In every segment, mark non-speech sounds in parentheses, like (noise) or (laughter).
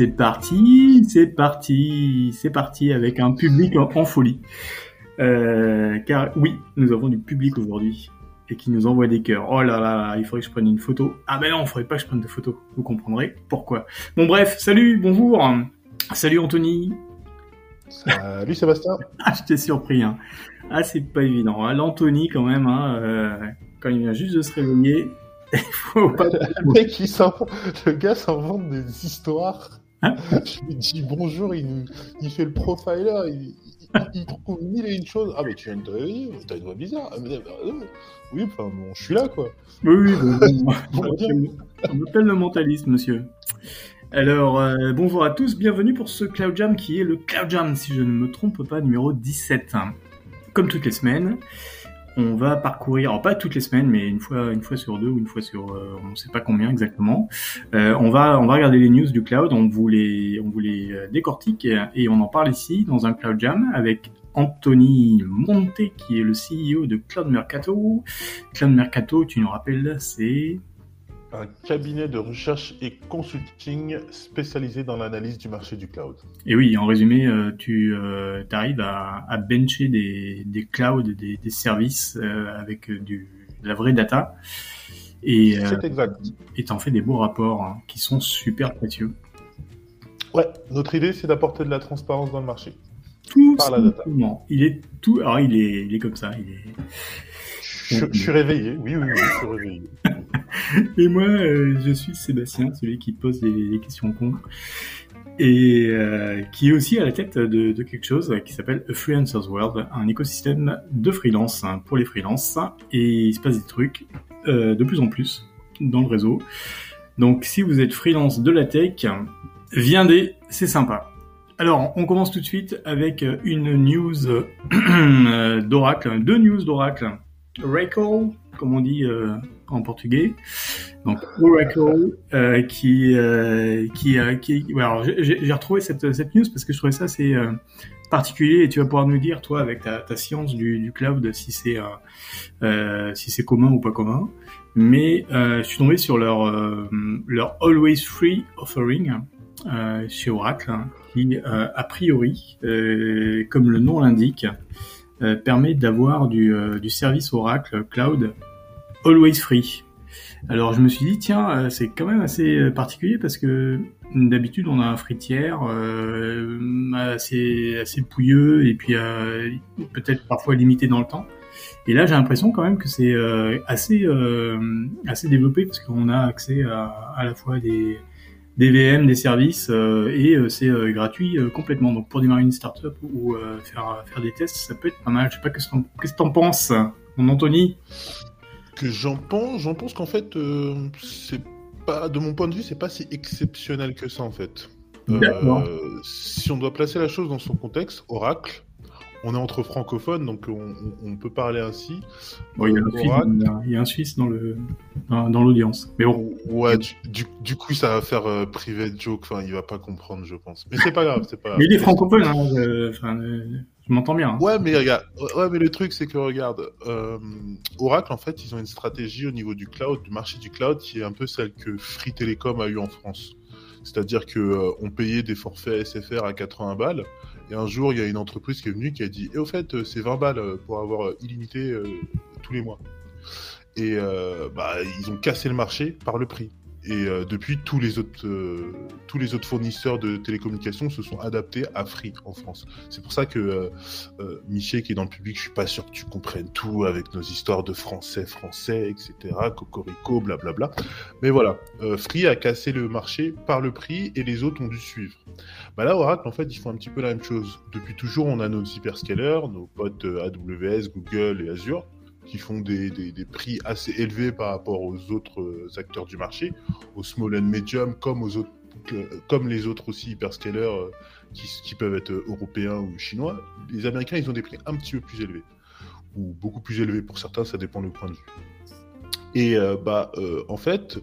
c'est parti, c'est parti, c'est parti avec un public en, folie. Euh, car oui, nous avons du public aujourd'hui et qui nous envoie des cœurs. Oh là là, il faudrait que je prenne une photo. Ah ben non, il faudrait pas que je prenne de photos. Vous comprendrez pourquoi. Bon bref, salut, bonjour. Salut Anthony. Salut Sébastien. (laughs) ah, je t'ai surpris. Hein. Ah, c'est pas évident. Ah, L'Anthony quand même, hein, euh, quand il vient juste de se réveiller, (laughs) le mec, il le gars s'invente des histoires. Hein lui dis bonjour, il, il fait le profiler, il, il, trouve mille et une choses. Ah, mais tu viens de te t'as une voix bizarre. Ah, euh, oui, enfin, bon, je suis là, quoi. Oui, oui, (laughs) bon, on m'appelle le mentaliste, monsieur. Alors, euh, bonjour à tous, bienvenue pour ce Cloud Jam qui est le Cloud Jam, si je ne me trompe pas, numéro 17. Comme toutes les semaines, on va parcourir, alors pas toutes les semaines, mais une fois, une fois sur deux ou une fois sur, euh, on ne sait pas combien exactement. Euh, on va, on va regarder les news du cloud, on vous les, on vous les euh, décortique et on en parle ici dans un cloud jam avec Anthony Monte qui est le CEO de Cloud Mercato. Cloud Mercato, tu nous rappelles, c'est un cabinet de recherche et consulting spécialisé dans l'analyse du marché du cloud. Et oui, en résumé, euh, tu euh, arrives à, à, bencher des, des clouds, des, des services euh, avec du, de la vraie data. Et c'est exact. Et t'en fais des beaux rapports hein, qui sont super précieux. Ouais, notre idée, c'est d'apporter de la transparence dans le marché. Tout par la data. Il est tout. Alors, il est, il est comme ça. Il est. Je, je suis réveillé. Oui, oui, oui, je suis réveillé. (laughs) (laughs) Et moi, euh, je suis Sébastien, celui qui pose des, questions cons. Et euh, qui est aussi à la tête de, quelque chose qui s'appelle A Freelancers World, un écosystème de freelance hein, pour les freelances. Et il se passe des trucs euh, de plus en plus dans le réseau. Donc si vous êtes freelance de la tech, viendez, c'est sympa. Alors, on commence tout de suite avec une news (coughs) d'Oracle, deux news d'Oracle. Oracle, comme on dit en portugais. Donc Oracle euh, qui euh, qui euh, qui alors j'ai retrouvé cette cette news parce que je trouvais ça assez particulier et tu vas pouvoir nous dire toi avec ta, ta science du, du cloud si c'est si c'est commun ou pas commun. Mais je suis tombé sur leur leur always free offering chez Oracle hein, qui a priori comme le nom l'indique permet d'avoir du, du service Oracle Cloud Always Free. Alors je me suis dit tiens euh, c'est quand même assez euh, particulier parce que d'habitude on a un fritière euh, assez assez pouilleux et puis euh, peut-être parfois limité dans le temps. Et là j'ai l'impression quand même que c'est assez assez développé parce qu'on a accès à à la fois des des VM, des services et c'est gratuit complètement. Donc pour démarrer une startup ou faire faire des tests ça peut être pas mal. Je sais pas qu'est-ce que tu en penses, mon Anthony? Que j'en pense, j'en pense qu'en fait, euh, c'est pas, de mon point de vue, c'est pas si exceptionnel que ça en fait. Euh, si on doit placer la chose dans son contexte, Oracle, on est entre francophones, donc on, peut parler ainsi. il, y a un Suisse, dans le dans, l'audience. Mais bon. Ouais, du, coup, ça va faire euh, privé joke. Enfin, il va pas comprendre, je pense. Mais c'est pas grave, c'est pas. Mais il est francophone. Hein, je m'entends bien. Hein. Ouais, mais regarde. Ouais, mais le truc, c'est que regarde, euh, Oracle, en fait, ils ont une stratégie au niveau du cloud, du marché du cloud, qui est un peu celle que Free Telecom a eu en France. C'est-à-dire que euh, on payait des forfaits SFR à 80 balles et un jour, il y a une entreprise qui est venue qui a dit Et au fait, euh, c'est 20 balles pour avoir illimité tous les mois. Et bah, ils ont cassé le marché par le prix. Et euh, depuis, tous les, autres, euh, tous les autres fournisseurs de télécommunications se sont adaptés à Free en France. C'est pour ça que euh, euh Miché, qui est dans le public, je suis pas sûr que tu comprennes tout avec nos histoires de français, français, etc., cocorico, blablabla. Mais voilà, Free a cassé le marché par le prix et les autres ont dû suivre. Bah là, Oracle, en fait, ils font un petit peu la même chose. Depuis toujours, on a nos hyperscalers, nos potes AWS, Google et Azure qui font des, des, prix assez élevés par rapport aux autres euh, acteurs du marché, aux small and medium, comme, aux autres, comme les autres aussi hyperscalers euh, qui, qui, peuvent être européens ou chinois. Les Américains, ils ont des prix un petit peu plus élevés, ou beaucoup plus élevés pour certains, ça dépend du point de vue. Et euh, bah, en fait,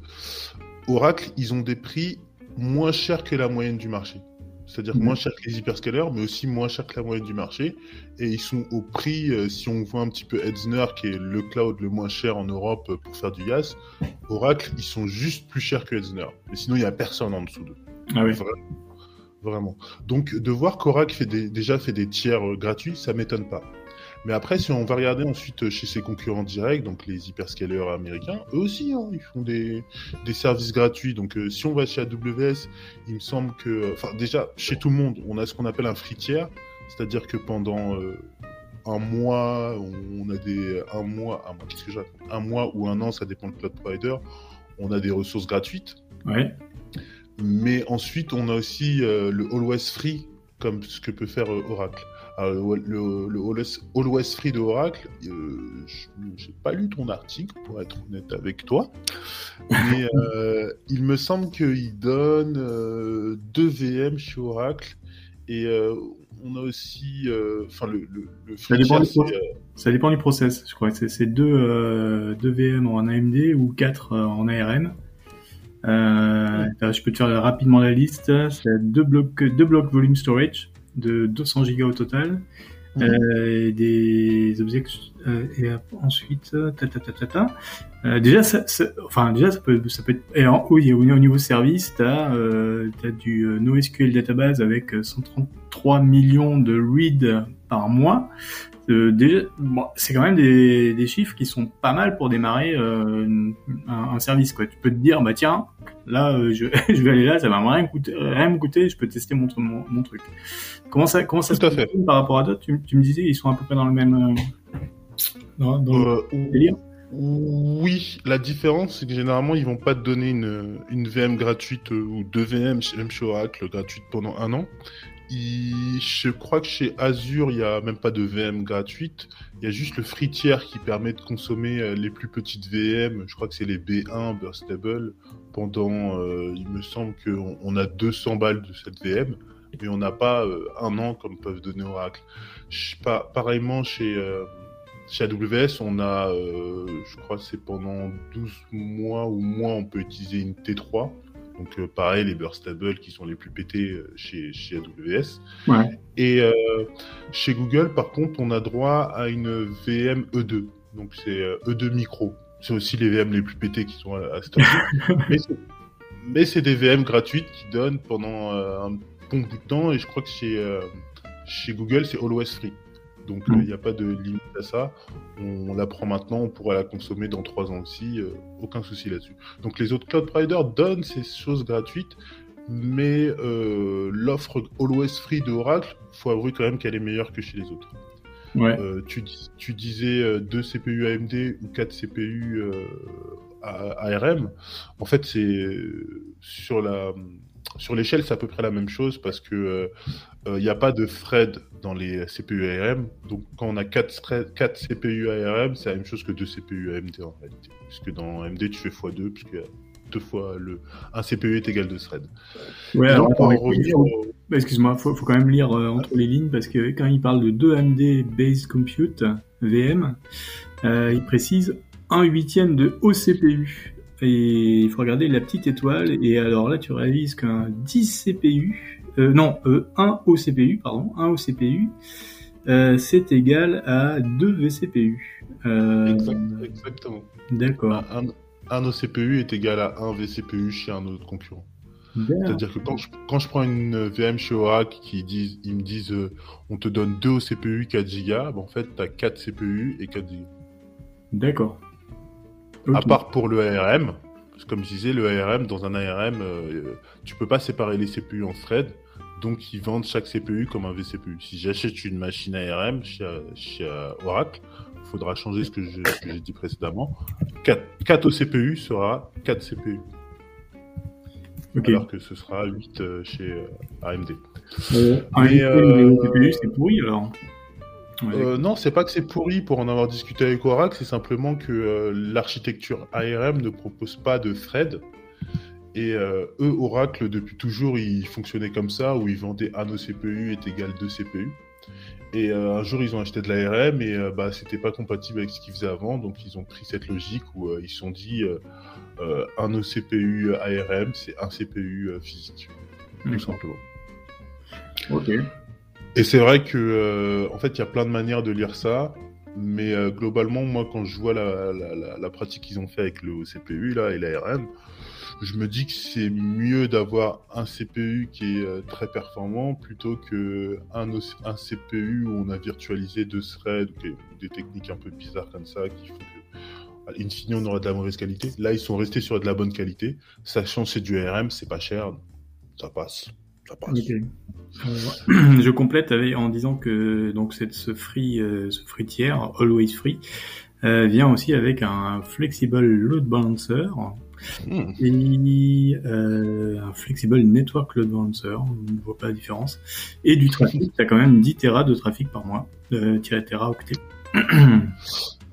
Oracle, ils ont des prix moins chers que la moyenne du marché c'est-à-dire mhm. moins cher que les hyperscalers, mais aussi moins cher que la moyenne du marché. Et ils sont au prix, euh, si on voit un petit peu Edzner, qui est le cloud le moins cher en Europe pour faire du IaaS, Oracle, ils sont juste plus chers que Edzner. Mais sinon, il n'y a personne en dessous d'eux. Ah oui. Vraiment. Donc, de voir qu'Oracle fait déjà fait des tiers gratuits, ça m'étonne pas. Mais après, si on va regarder ensuite chez ses concurrents directs, donc les hyperscalers américains, eux aussi, hein, ils font des, des, services gratuits. Donc, euh, si on va chez AWS, il me semble que, enfin, déjà, chez tout le monde, on a ce qu'on appelle un free tier, c'est-à-dire que pendant euh, un mois, on a des un mois, un mois, qu'est-ce que Un mois ou un an, ça dépend du cloud provider. On a des ressources gratuites. Ouais. Mais ensuite, on a aussi euh, le Always Free, comme ce que peut faire Oracle. Alors, le, le, Always Free de Oracle, euh, je n'ai pas lu ton article, pour être honnête avec toi, mais (laughs) euh, il me semble qu'il donne euh, deux VM chez Oracle et on a aussi. Enfin, le, le, ça, dépend ça, dépend du process, je crois. C'est deux, deux VM en AMD ou quatre en ARM. je peux te faire rapidement la liste. C'est deux blocs, deux blocs volume storage de 200 gigas au total. Mhm. Euh, des objets euh, et ensuite ta ta ta ta, ta. Euh, déjà ça, enfin déjà ça peut ça peut être et en, oui, au, niveau service tu as, as du NoSQL database avec 133 millions de reads par mois euh, déjà, bon, c'est quand même des, des, chiffres qui sont pas mal pour démarrer euh, un, un, service. Quoi. Tu peux te dire, bah tiens, là, euh, je, (laughs) je, vais aller là, ça va rien, coûter, rien me coûter, je peux tester mon, mon, mon truc. Comment ça, comment ça se fait par rapport à d'autres tu, tu, me disais, ils sont à peu près dans le même dans, dans le délire. Oui, la différence, c'est que généralement, ils vont pas te donner une, une VM gratuite ou deux VM, même chez Oracle, gratuite pendant un an je crois que chez Azure, il n'y a même pas de VM gratuite. Il y a juste le free tier qui permet de consommer euh, les plus petites VM. Je crois que c'est les B1 Burstable. Pendant, euh, il me semble qu'on on a 200 balles de cette VM, mais on n'a pas euh, un an comme peuvent donner Oracle. Pas, pareillement chez, chez AWS, on a, je crois que c'est pendant 12 mois ou moins, on peut utiliser une T3. Donc euh, pareil, les burstables qui sont les plus pétés euh, chez, chez AWS. Et euh, chez Google, par contre, on a droit à une VM E2. Donc c'est E2 micro. C'est aussi les VM les plus pétés qui sont à, à (laughs) mais c'est des VM gratuites qui donnent pendant un bon bout de temps. Et je crois que chez, chez Google, c'est Always Free. Donc il n'y a pas de limite à ça. On, la prend maintenant, on pourra la consommer dans trois ans aussi, aucun souci là-dessus. Donc les autres cloud providers donnent ces choses gratuites, mais euh, l'offre Always Free de Oracle, faut avouer quand même qu'elle est meilleure que chez les autres. Euh, tu, tu, disais 2 CPU AMD ou 4 CPU ARM. En fait, c'est sur la sur l'échelle, c'est à peu près la même chose parce que il euh, n'y a pas de thread dans les CPU ARM. Donc, quand on a 4, 4 CPU ARM, c'est la même chose que 2 CPU AMD en réalité. Puisque dans AMD, tu fais x2, puisque deux fois le un CPU est égal 2 threads. Ouais, alors, excuse-moi, il faut, faut, quand même lire euh, entre les lignes parce que quand il parle de 2 AMD Base Compute VM, euh, il précise un huitième de OCPU. Et il faut regarder la petite étoile. Et alors là, tu réalises qu'un 10 CPU, non, euh, 1 OCPU, pardon, 1 OCPU, euh, c'est égal à 2 VCPU. Euh, exactement. D'accord. Un, un, OCPU est égal à 1 VCPU chez un autre concurrent. C'est-à-dire que quand je, quand je, prends une VM chez Oracle qui disent, ils me disent euh, on te donne 2 OCPU 4 Go, ben en fait tu as 4 CPU et 4 Go. D'accord. À part pour le ARM, parce que comme je disais, le ARM, dans un ARM, euh, tu peux pas séparer les CPU en thread, donc ils vendent chaque CPU comme un vCPU. Si j'achète une machine ARM chez, chez Oracle, il faudra changer ce que j'ai dit précédemment. 4, 4 au CPU sera 4 CPU. Alors que ce sera 8 euh, chez euh, AMD. Euh, un CPU, c'est pourri alors euh, non, c'est pas que c'est pourri pour en avoir discuté avec Oracle, c'est simplement que euh, l'architecture ARM ne propose pas de thread. Et euh, eux, Oracle, depuis toujours, ils fonctionnaient comme ça, où ils vendaient un CPU est égal 2 CPU. Et un jour, ils ont acheté de l'ARM et bah, c'était pas compatible avec ce qu'ils faisaient avant, donc ils ont pris cette logique où ils se sont dit un OCPU ARM, c'est un CPU physique, tout simplement. Ok. Et c'est vrai que, euh, en fait, il y a plein de manières de lire ça. Mais euh, globalement, moi, quand je vois la, la, la, pratique qu'ils ont fait avec le CPU là, et l'ARM, je me dis que c'est mieux d'avoir un CPU qui est euh, très performant plutôt que un, un, CPU où on a virtualisé deux threads ou des, techniques un peu bizarres comme ça qui font que, in fine, on aura de la mauvaise qualité. Là, ils sont restés sur de la bonne qualité, sachant que c'est du ARM, c'est pas cher, ça passe. Ça passe. je complète en disant que donc cette, ce free, euh, ce free tiers, always free, euh, vient aussi avec un flexible load balancer Hmm. Et euh, un Flexible Network Load Balancer, on ne voit pas la différence. Et du trafic, tu as quand même 10 Tera de trafic par mois, euh, Tera octet. (clears throat)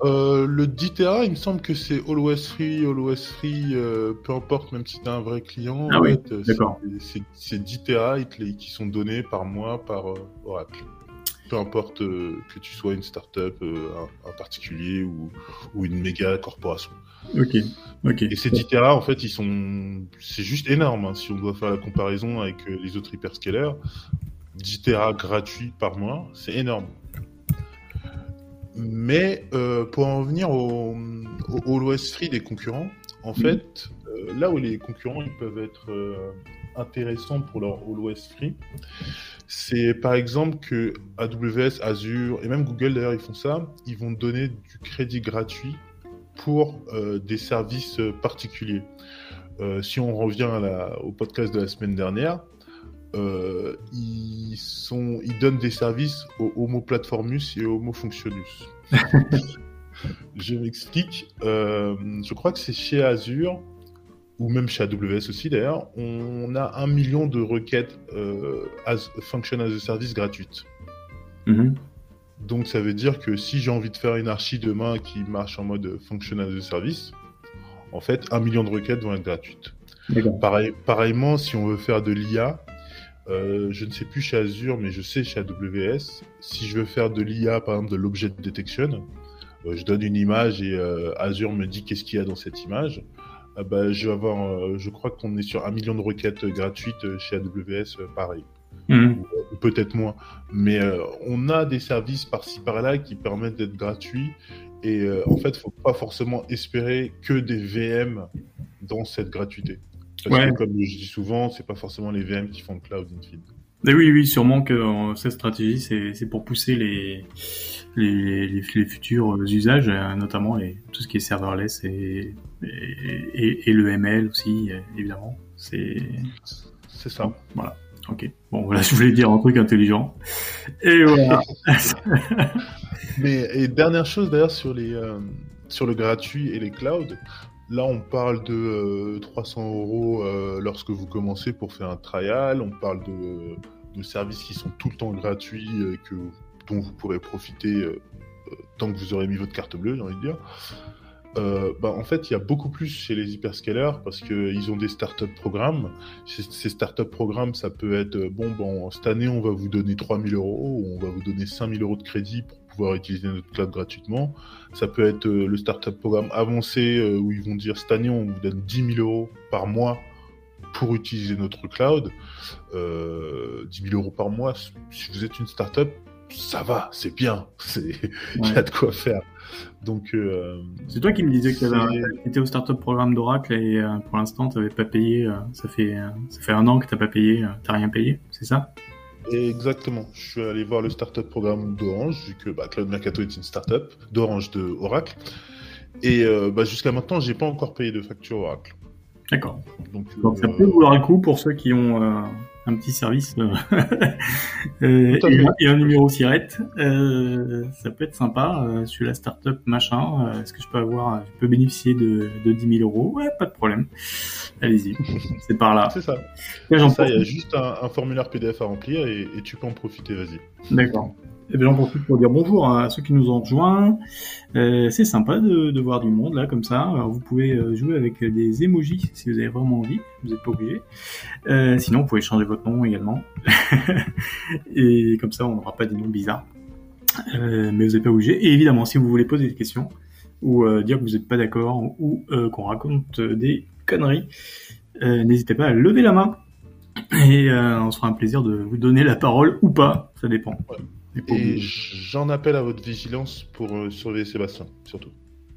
Euh, le 10 Tera, il me semble que c'est always free, always free, euh, peu importe, même si tu un vrai client. Ah oui, d'accord. C'est 10 Tera qui sont donnés par mois par euh, Oracle peu importe euh, que tu sois une startup, euh, un, un particulier ou, ou, une méga corporation. Ok, ok. Et ces 10 Tera, en fait, ils sont, c'est juste énorme. Hein, si on doit faire la comparaison avec euh, les autres hyperscalers, 10 Tera gratuits par mois, c'est énorme. Mais euh, pour en venir au, au, l'OS free des concurrents, en mm. fait, là où les concurrents ils peuvent être intéressants pour leur OS free, c'est par exemple que AWS, Azure et même Google d'ailleurs ils font ça, ils vont donner du crédit gratuit pour euh, des services particuliers. Euh, si on revient au podcast de la semaine dernière, euh, ils, sont, ils donnent des services au Homo Platformus et au Homo Functionus. (laughs) je m'explique. je crois que c'est chez Azure ou même chez AWS aussi d'ailleurs, on a un million de requêtes euh, as, function as a service gratuites. Mhm. Donc ça veut dire que si j'ai envie de faire une archi demain qui marche en mode function as a service, en fait, un million de requêtes vont être gratuites. Pareil, pareillement, si on veut faire de l'IA, euh, je ne sais plus chez Azure, mais je sais chez AWS, si je veux faire de l'IA, par exemple de l'objet detection, euh, je donne une image et euh, Azure me dit qu'est-ce qu'il y a dans cette image. Ah bah, je vais avoir, euh, je crois qu'on est sur un million de requêtes gratuites chez AWS, euh, pareil. Mhm. Ou, peut-être moins. Mais euh, on a des services par-ci par-là qui permettent d'être gratuits. Et en fait, il faut pas forcément espérer que des VM dans cette gratuité. Parce que, comme je dis souvent, c'est pas forcément les VM qui font le cloud infinite. Mais oui, oui, sûrement que cette stratégie, c'est pour pousser les, les, les, futurs usages, notamment les, tout ce qui est serverless et, et, et, le ML aussi, évidemment. C'est c'est ça. Voilà. Ok. Bon, voilà, (laughs) je voulais dire un truc intelligent. Et voilà. (laughs) Mais et dernière chose d'ailleurs sur les euh, sur le gratuit et les clouds. Là, on parle de 300 euh, euros euh, lorsque vous commencez pour faire un trial. On parle de, de services qui sont tout le temps gratuits, que, dont vous pourrez profiter tant que vous aurez mis votre carte bleue, j'ai envie de dire. Euh, bah, en fait, il y a beaucoup plus chez les hyperscalers parce qu'ils ont des startup programmes. Ces startup programmes, ça peut être euh, bon, bon, cette année, on va vous donner 3000 euros ou on va vous donner 5000 euros de crédit pour pouvoir utiliser notre cloud gratuitement. Ça peut être euh, le startup programme avancé où ils vont dire cette année, on vous donne 10 000 euros par mois pour utiliser notre cloud. Euh, 10 000 euros par mois, si vous êtes une startup, ça va, c'est bien, (laughs) il y a de quoi faire. Donc, euh, c'est toi qui me disais que tu étais au startup programme d'Oracle et euh, pour l'instant tu n'avais pas payé. Euh, ça fait ça fait un an que tu n'as pas payé, rien payé, c'est ça? Exactement. Je suis allé voir le startup programme d'Orange vu que bah, Cloud Mercato est une startup d'Orange de Oracle et bah, jusqu'à maintenant j'ai pas encore payé de facture Oracle. D'accord. Donc, Donc ça peut vouloir le coup pour ceux qui ont un petit service euh, (laughs) euh et, un numéro sirette. Euh, ça peut être sympa. Euh, je suis la startup machin. Est-ce que je peux avoir, je peux bénéficier de, de 10 000 euros? Ouais, pas de problème. Allez-y, (laughs) c'est par là. C'est ça. il y a juste un, formulaire PDF à remplir et, et tu peux en profiter. Vas-y. D'accord. Eh bien, j'en pour dire bonjour à ceux qui nous ont rejoints. Euh, c'est sympa de, voir du monde là comme ça. Alors, vous pouvez euh, jouer avec des emojis si vous avez vraiment envie. Vous n'êtes pas obligé. Euh, sinon, vous pouvez changer votre nom également. (laughs) et comme ça, on n'aura pas des noms bizarres. Mais vous n'êtes pas obligé. Et évidemment, si vous voulez poser des questions ou dire que vous n'êtes pas d'accord ou qu'on raconte des conneries, n'hésitez pas à lever la main. Et on se fera un plaisir de vous donner la parole ou pas. Ça dépend. Et j'en appelle à votre vigilance pour surveiller Sébastien, surtout.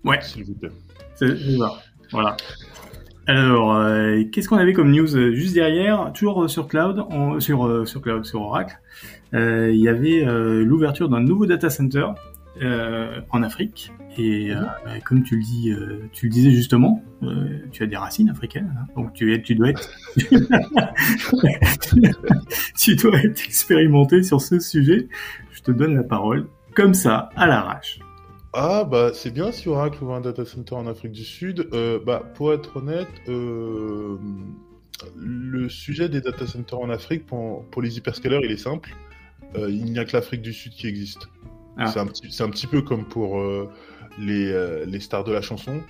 Ouais. S'il vous plaît. C'est Voilà. Alors, euh, qu'est-ce qu'on avait comme news? Euh, juste derrière Toujours euh, sur cloud, sur sur cloud, sur Oracle, il y avait l'ouverture d'un nouveau data center en Afrique. Et mhm. bah, comme tu le dis, tu le disais justement, tu as des racines africaines, hein. donc tu, tu dois être, (laughs) tu dois être expérimenté sur ce sujet. Je te donne la parole, comme ça, à l'arrache. Ah bah c'est bien si Oracle ouvre un data center en Afrique du Sud. Euh, bah pour être honnête, euh, le sujet des data centers en Afrique pour, pour les hyperscalers il est simple. Euh, il n'y a que l'Afrique du Sud qui existe. Ah. C'est un, petit, un petit peu comme pour les, les, stars de la chanson.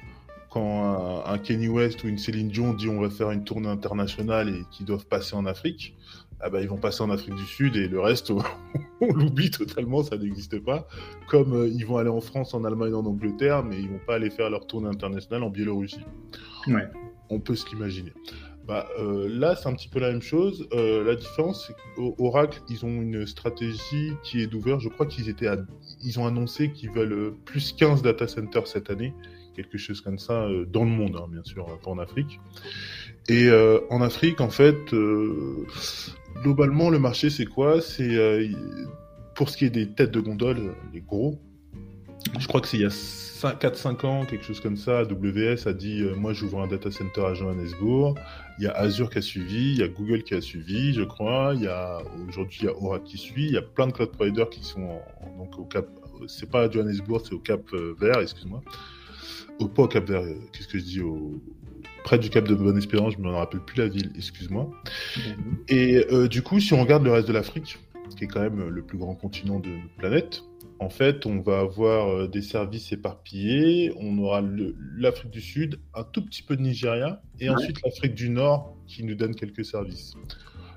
Quand un, un, Kenny West ou une Céline Dion dit on va faire une tournée internationale et qu'ils doivent passer en Afrique, ah bah, ils vont passer en Afrique du Sud et le reste, (laughs) on l'oublie totalement, ça n'existe pas. Comme euh, ils vont aller en France, en Allemagne, en Angleterre, mais ils vont pas aller faire leur tournée internationale en Biélorussie. Ouais. On peut se l'imaginer. Bah, euh, là, c'est un petit peu la même chose. Euh, la différence, c'est qu'Oracle, ils ont une stratégie qui est d'ouvert. Je crois qu'ils étaient, ils ont annoncé qu'ils veulent plus 15 data centers cette année, quelque chose comme ça, dans le monde, hein, bien sûr, pas en Afrique. Et en Afrique, en fait, globalement, le marché, c'est quoi? C'est euh, pour ce qui est des têtes de gondole, les gros. Je crois que c'est il y a 4-5 ans, quelque chose comme ça, AWS a dit euh, Moi, j'ouvre un data center à Johannesburg. Il y a Azure qui a suivi, il y a Google qui a suivi, je crois. Il y a aujourd'hui, il y a Oracle qui suit. Il y a plein de cloud providers qui sont donc au Cap. C'est pas à Johannesburg, c'est au Cap euh, Vert, excuse-moi. Au, pas au Cap Vert, qu'est-ce que je dis au, près du Cap de Bonne-Espérance, je ne me rappelle plus la ville, excuse-moi. Mhm. Et euh, du coup, si on regarde le reste de l'Afrique, qui est quand même le plus grand continent de notre planète, en fait, on va avoir euh, des services éparpillés. On aura l'Afrique du Sud, un tout petit peu de Nigeria, et ensuite l'Afrique du Nord qui nous donne quelques services.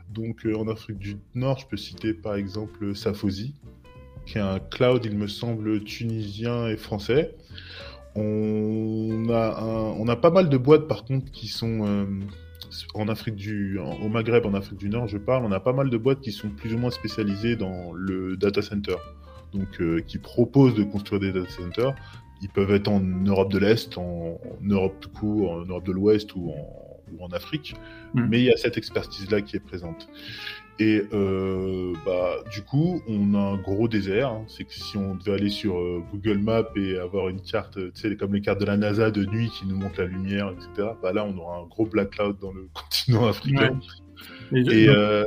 Donc euh, en Afrique du Nord, je peux citer par exemple Safosi, qui est un cloud, il me semble, tunisien et français. On a, on a pas mal de boîtes par contre qui sont euh, en Afrique du, au Maghreb, en Afrique du Nord, je parle. On a pas mal de boîtes qui sont plus ou moins spécialisées dans le data center, donc euh, qui proposent de construire des data centers. Ils peuvent être en Europe de l'Est, en, Europe tout court, en Europe de l'Ouest ou en, ou en Afrique, hmm. mais il y a cette expertise-là qui est présente. Et euh, bah, du coup, on a un gros désert. Hein. C'est que si on devait aller sur euh, Google Maps et avoir une carte, tu sais, comme les cartes de la NASA de nuit qui nous montrent la lumière, etc., bah là, on aura un gros black cloud dans le (laughs) continent africain. Et, euh,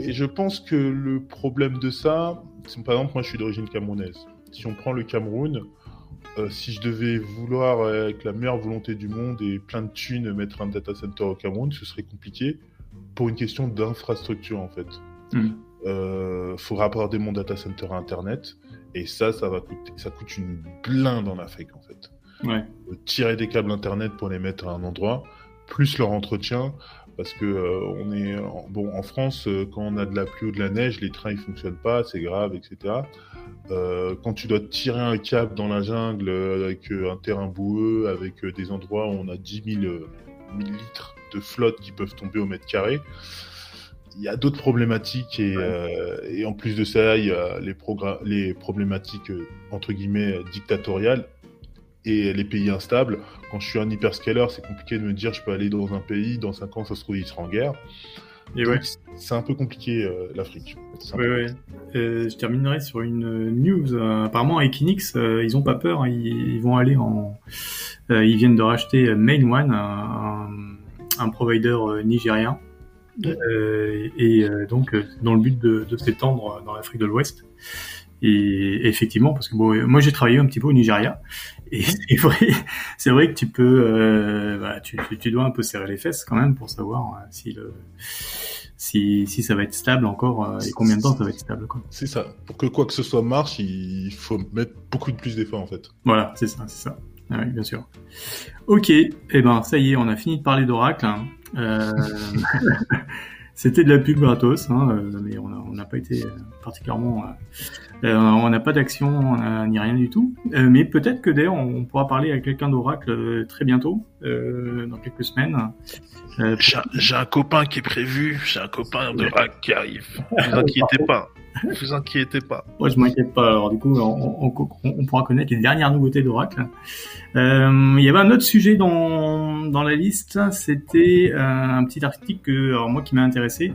et, je pense que le problème de ça, par exemple, moi, je suis d'origine camerounaise. Si on prend le Cameroun, si je devais vouloir, avec la meilleure volonté du monde et plein de thunes, mettre un data center au Cameroun, ce serait compliqué pour une question d'infrastructure en fait. Il hmm. euh, faudra avoir des data center à internet et ça, ça va coûter, ça coûte une blinde en Afrique en fait. Ouais. Euh, tirer des câbles internet pour les mettre à un endroit, plus leur entretien, parce que euh, on est bon en France quand on a de la pluie ou de la neige, les trains ils fonctionnent pas, c'est grave, etc. quand tu dois tirer un câble dans la jungle avec un terrain boueux, avec des endroits où on a 10 000 litres de flotte qui peuvent tomber au mètre carré. Il y a d'autres problématiques et, euh, et, en plus de ça, il y a les, les problématiques euh, entre guillemets dictatoriales et les pays instables. Quand je suis un hyperscaler, c'est compliqué de me dire je peux aller dans un pays, dans 5 ans ça se trouve il sera en guerre. Et ouais. C'est un peu compliqué euh, l'Afrique. Oui. je terminerai sur une news. apparemment, Equinix, ils ont pas peur. Hein. Ils, vont aller en. ils viennent de racheter Main One, un, un provider euh, nigérien. Euh, et euh, donc dans le but de, s'étendre dans l'Afrique de l'Ouest. Et, effectivement, parce que bon, moi j'ai travaillé un petit peu au Nigeria, et (laughs) c'est vrai, c'est vrai que tu peux, bah, tu, tu, dois un peu serrer les fesses quand même pour savoir si le, si, si ça va être stable encore et combien de temps ça va être stable. C'est ça. Pour que quoi que ce soit marche, il faut mettre beaucoup de plus d'efforts en fait. Voilà, c'est ça, c'est ça. Ah oui, bien sûr. Ok, et eh ben ça y est, on a fini de parler d'Oracle. Hein. Euh... (laughs) C'était de la pub gratos, hein, euh, mais on n'a pas été particulièrement. Euh, euh, on n'a pas d'action ni rien du tout. mais peut-être que d'ailleurs on pourra parler à quelqu'un d'Oracle très bientôt, dans quelques semaines. j'ai un copain qui est prévu, j'ai un copain d'Oracle qui arrive. (laughs) Ne vous inquiétez pas. Vous inquiétez pas. Moi, je m'inquiète pas. Alors, du coup, on, on, pourra connaître les dernières nouveautés d'Oracle. Euh, il y avait un autre sujet dans, dans la liste. C'était euh, un petit article que, alors, moi qui m'a intéressé.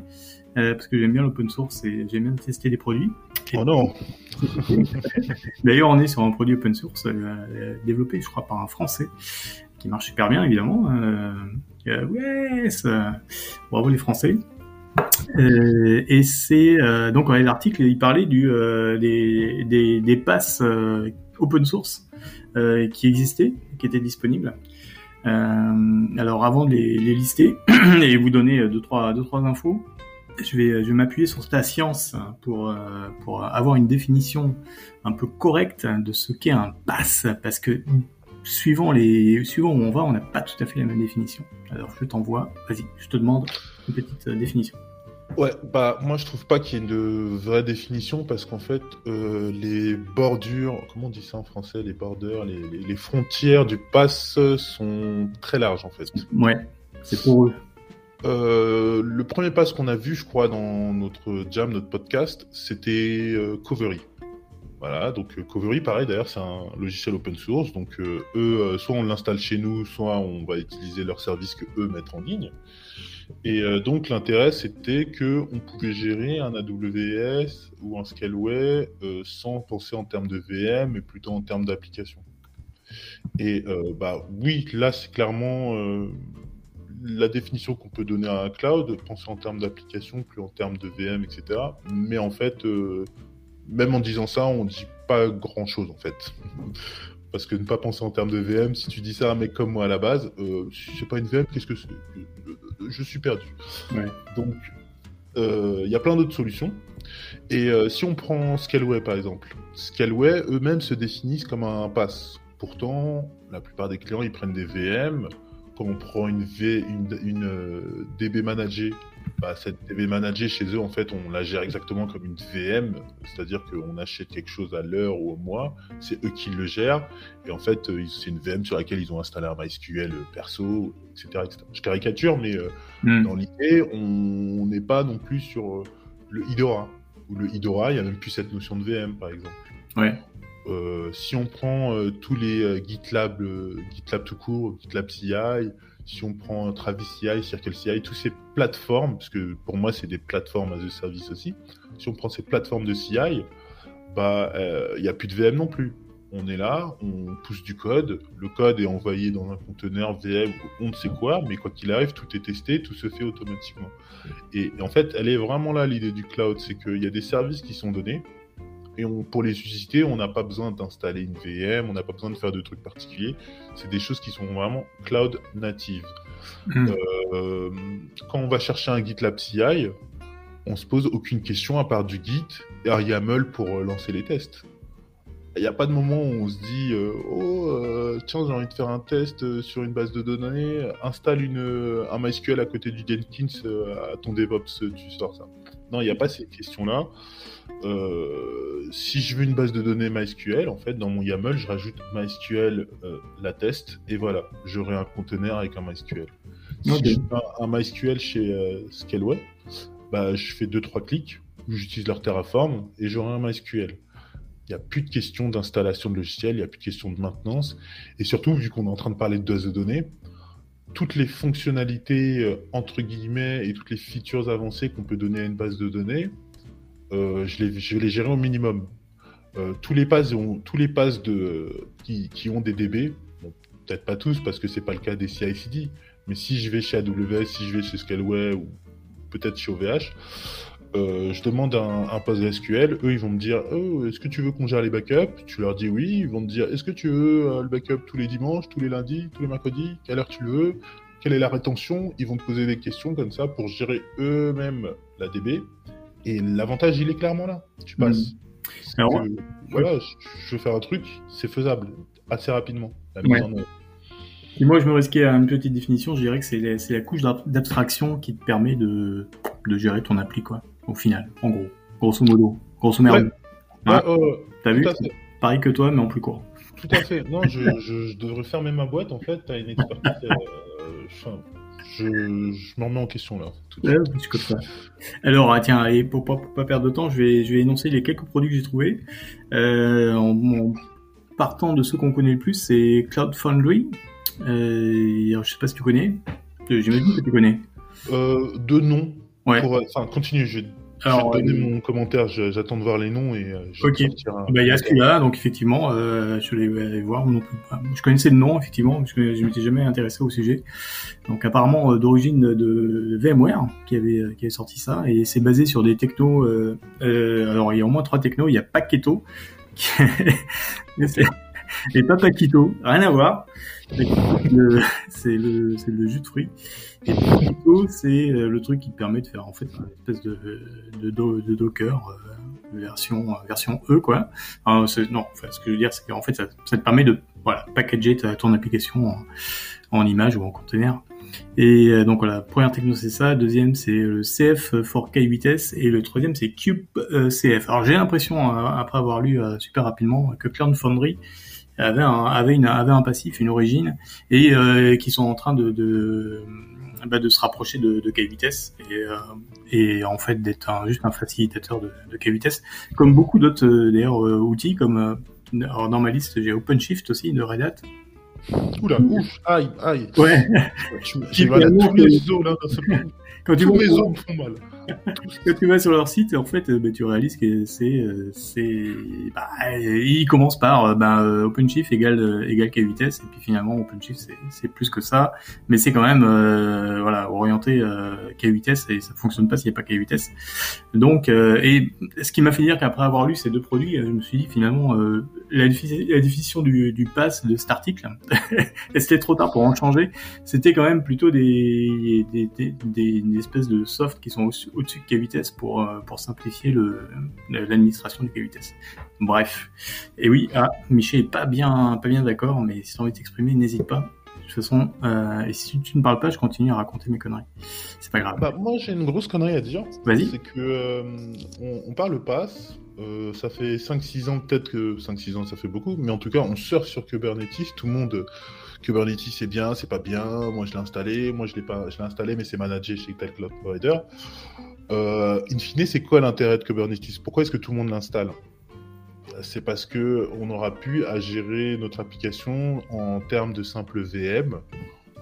Euh, parce que j'aime bien l'open source et j'aime bien tester des produits. oh non (laughs) D'ailleurs, on est sur un produit open source euh, développé, je crois, par un Français, qui marche super bien, évidemment. Euh, euh, bravo les Français. Euh, et c'est euh, donc l'article, il parlait euh, des, des, passes open source qui existaient, qui étaient disponibles. alors avant de les, les lister (clears throat) et vous donner deux trois deux trois infos, je vais je vais m'appuyer sur ta science pour pour avoir une définition un peu correcte de ce qu'est un pass parce que suivant les suivant où on va, on n'a pas tout à fait la même définition. Alors je t'envoie, vas-y, je te demande une petite définition. Ouais, bah moi je trouve pas qu'il y ait une vraie définition parce qu'en fait euh, les bordures, comment on dit ça en français, les bordures, les, les, frontières du pass sont très larges en fait. Ouais, c'est pour eux. Euh, le premier pass qu'on a vu, je crois, dans notre jam, notre podcast, c'était euh, Covery. Voilà, donc Covery, pareil, d'ailleurs, c'est un logiciel open source. Donc eux, soit on l'installe chez nous, soit on va utiliser leurs services que eux mettent en ligne. Et euh, donc l'intérêt c'était que on pouvait gérer un AWS ou un Scaleway euh, sans penser en termes de VM, mais plutôt en termes d'application. Et euh, bah oui, là c'est clairement la définition qu'on peut donner à un cloud, penser en termes d'application, plus en termes de VM, etc. Mais en fait, même en disant ça, on dit pas grand chose en fait. (laughs) Parce que ne pas penser en termes de VM, si tu dis ça à un mec comme moi à la base, euh, c'est pas une VM, qu'est-ce que c'est? Je suis perdu. Donc, il euh, y a plein d'autres solutions. Et euh, si on prend Scaleway par exemple, Scaleway eux-mêmes se définissent comme un pass. Pourtant, la plupart des clients ils prennent des VM. Quand on prend une, v, une, une euh, DB manager bah, cette DB manager chez eux, en fait, on la gère exactement comme une VM, c'est-à-dire qu'on achète quelque chose à l'heure ou au mois, c'est eux qui le gèrent, et en fait, euh, c'est une VM sur laquelle ils ont installé un MySQL perso, etc. Je caricature, mais euh, hmm. dans l'idée, on n'est pas non plus sur euh, le Idora. Ou le Idora, il n'y a même plus cette notion de VM, par exemple. Ouais. si on prend tous les GitLab, GitLab tout court, GitLab CI, si on prend Travis CI, Circle CI, toutes ces plateformes, parce que pour moi c'est des plateformes as a service aussi, si on prend ces plateformes de CI, bah il euh, n'y a plus de VM non plus. On est là, on pousse du code, le code est envoyé dans un conteneur VM ou on ne sait quoi, mais quoi qu'il arrive, tout est testé, tout se fait automatiquement. Et, et en fait, elle est vraiment là l'idée du cloud, c'est qu'il y a des services qui sont donnés, et pour les susciter, on n'a pas besoin d'installer une VM, on n'a pas besoin de faire de trucs particuliers. C'est des choses qui sont vraiment cloud native. Hmm. Euh, quand on va chercher un GitLab CI, on se pose aucune question à part du Git et un YAML pour euh, lancer les tests. Il n'y a pas de moment où on se dit euh, oh tiens j'ai envie de faire un test sur une base de données, installe une, un MySQL à côté du Jenkins à ton DevOps, tu sors ça. Non, il n'y a pas ces questions-là. Euh, si je veux une base de données MySQL, en fait, dans mon YAML, je rajoute MySQL euh, la test et voilà, j'aurai un conteneur avec un MySQL. Si je fais un, MySQL chez euh, Scaleway, bah, je fais 2-3 clics, j'utilise leur Terraform et j'aurai un MySQL. Il n'y a plus de question d'installation de logiciel, il n'y a plus de question de maintenance. Et surtout, vu qu'on est en train de parler de base de données, toutes les fonctionnalités entre guillemets et toutes les features avancées qu'on peut donner à une base de données, euh, je, les, je vais les gérer au minimum. Euh, tous les passes, tous les passes qui, ont des DB, peut-être pas tous parce que c'est pas le cas des CI/CD, mais si je vais chez AWS, si je vais chez Scaleway ou peut-être chez OVH, euh, je demande un, un PostgreSQL, eux ils vont me dire oh, est-ce que tu veux qu'on gère les backups? Tu leur dis oui, ils vont me dire est-ce que tu veux le backup tous les dimanches, tous les lundis, tous les mercredis, quelle heure tu le veux, quelle est la rétention? Ils vont te poser des questions comme ça pour gérer eux-mêmes la DB et l'avantage, il est clairement là. Tu passes. Mm. voilà, je veux faire un truc, c'est faisable assez rapidement. Et moi, je me risquais à une petite définition, je dirais que c'est la, la, couche d'abstraction qui te permet de, de, gérer ton appli, quoi, au final, en gros. Grosso modo. Grosso modo. Hein T'as vu? Pareil que toi, mais en plus court. Tout à fait. Non, je, je, devrais fermer ma boîte, en fait. T'as une expertise. Euh, Je, je m'en remets en question là. Ouais, code ça. Alors, ah, tiens, et pour, pour, pas perdre de temps, je vais, je vais énoncer les quelques produits que j'ai trouvés. Euh, en, en, partant de ceux qu'on connaît le plus, c'est Cloud Foundry. Euh, alors, je sais pas si tu connais. J'imagine que tu connais. Euh, de nom. Ouais. Pour, enfin, continue. Je Alors, je vais donner mon commentaire. J'attends de voir les noms et euh, je Ok. un- Bah, il y a celui-là, donc effectivement, euh, je vais aller voir non plus. Je connaissais le nom, effectivement, parce que je m'étais jamais intéressé au sujet. Donc apparemment euh, d'origine de VMware qui avait euh, qui avait sorti ça et c'est basé sur des technos. Euh, euh, alors il y a au moins trois technos. Il y a Paketo, qui... (laughs) et pas Paquito, rien à voir. Le- C'est le c'est le jus de fruits. Et Paquito, c'est euh, le truc qui te permet de faire en fait une espèce de de, do- de Docker. euh, version euh, version E quoi. Enfin, non, enfin, ce que je veux dire c'est qu'en fait ça, te permet de voilà packager ta, ton application en, image ou en container. Et euh, donc voilà, première techno c'est ça, deuxième c'est le CF for K8S et le troisième c'est Cube euh, CF. Alors j'ai l'impression après avoir lu super rapidement que Cloud Foundry avait un, un passif, une origine et euh, qui sont en train de, de bah, se rapprocher de, de K8S et, euh, et en fait d'être juste un facilitateur de, de K8S, comme beaucoup d'autres euh, d'ailleurs outils comme alors, dans ma liste j'ai OpenShift aussi de Red Hat. Oula, ouf, aïe, aïe. Ouais. J'ai mal à tous les os là. (laughs) Quand tu Tous mes os me font mal. quand tu vas sur leur site, en fait, euh, bah, tu réalises que c'est, euh, c'est, bah, euh, ils commencent par bah, OpenShift égale égale K8S et puis finalement OpenShift c'est, plus que ça, mais c'est quand même euh, voilà orienté euh, K8S et ça fonctionne pas s'il n'y a pas K8S. Donc euh, et ce qui m'a fait dire qu'après avoir lu ces deux produits, je me suis dit finalement la, défi- la définition du, du pass de cet article, (laughs) et c'était trop tard pour en changer, c'était quand même plutôt des des, des, des, des espèces de soft qui sont au- au-dessus de K8S pour euh, pour simplifier l'administration du K8S. Bref. Et oui, ah, Michel est pas bien pas bien d'accord, mais si tu as envie de t'exprimer, n'hésite pas. De toute façon, euh, et si tu ne parles pas, je continue à raconter mes conneries. C'est pas grave. Bah, moi, j'ai une grosse connerie à dire. Vas-y. C'est que euh, on, on parle pass. Euh, ça fait 5-6 ans, peut-être que 5-6 ans, ça fait beaucoup. Mais en tout cas, on surfe sur Kubernetes. Tout le monde, Kubernetes, c'est bien, c'est pas bien. Moi, je l'ai installé. Moi, je l'ai pas, je l'ai installé, mais c'est managé chez tel cloud provider. Euh, in fine, c'est quoi l'intérêt de Kubernetes? Pourquoi est-ce que tout le monde l'installe? C'est parce que on aura pu à gérer notre application en termes de simple VM.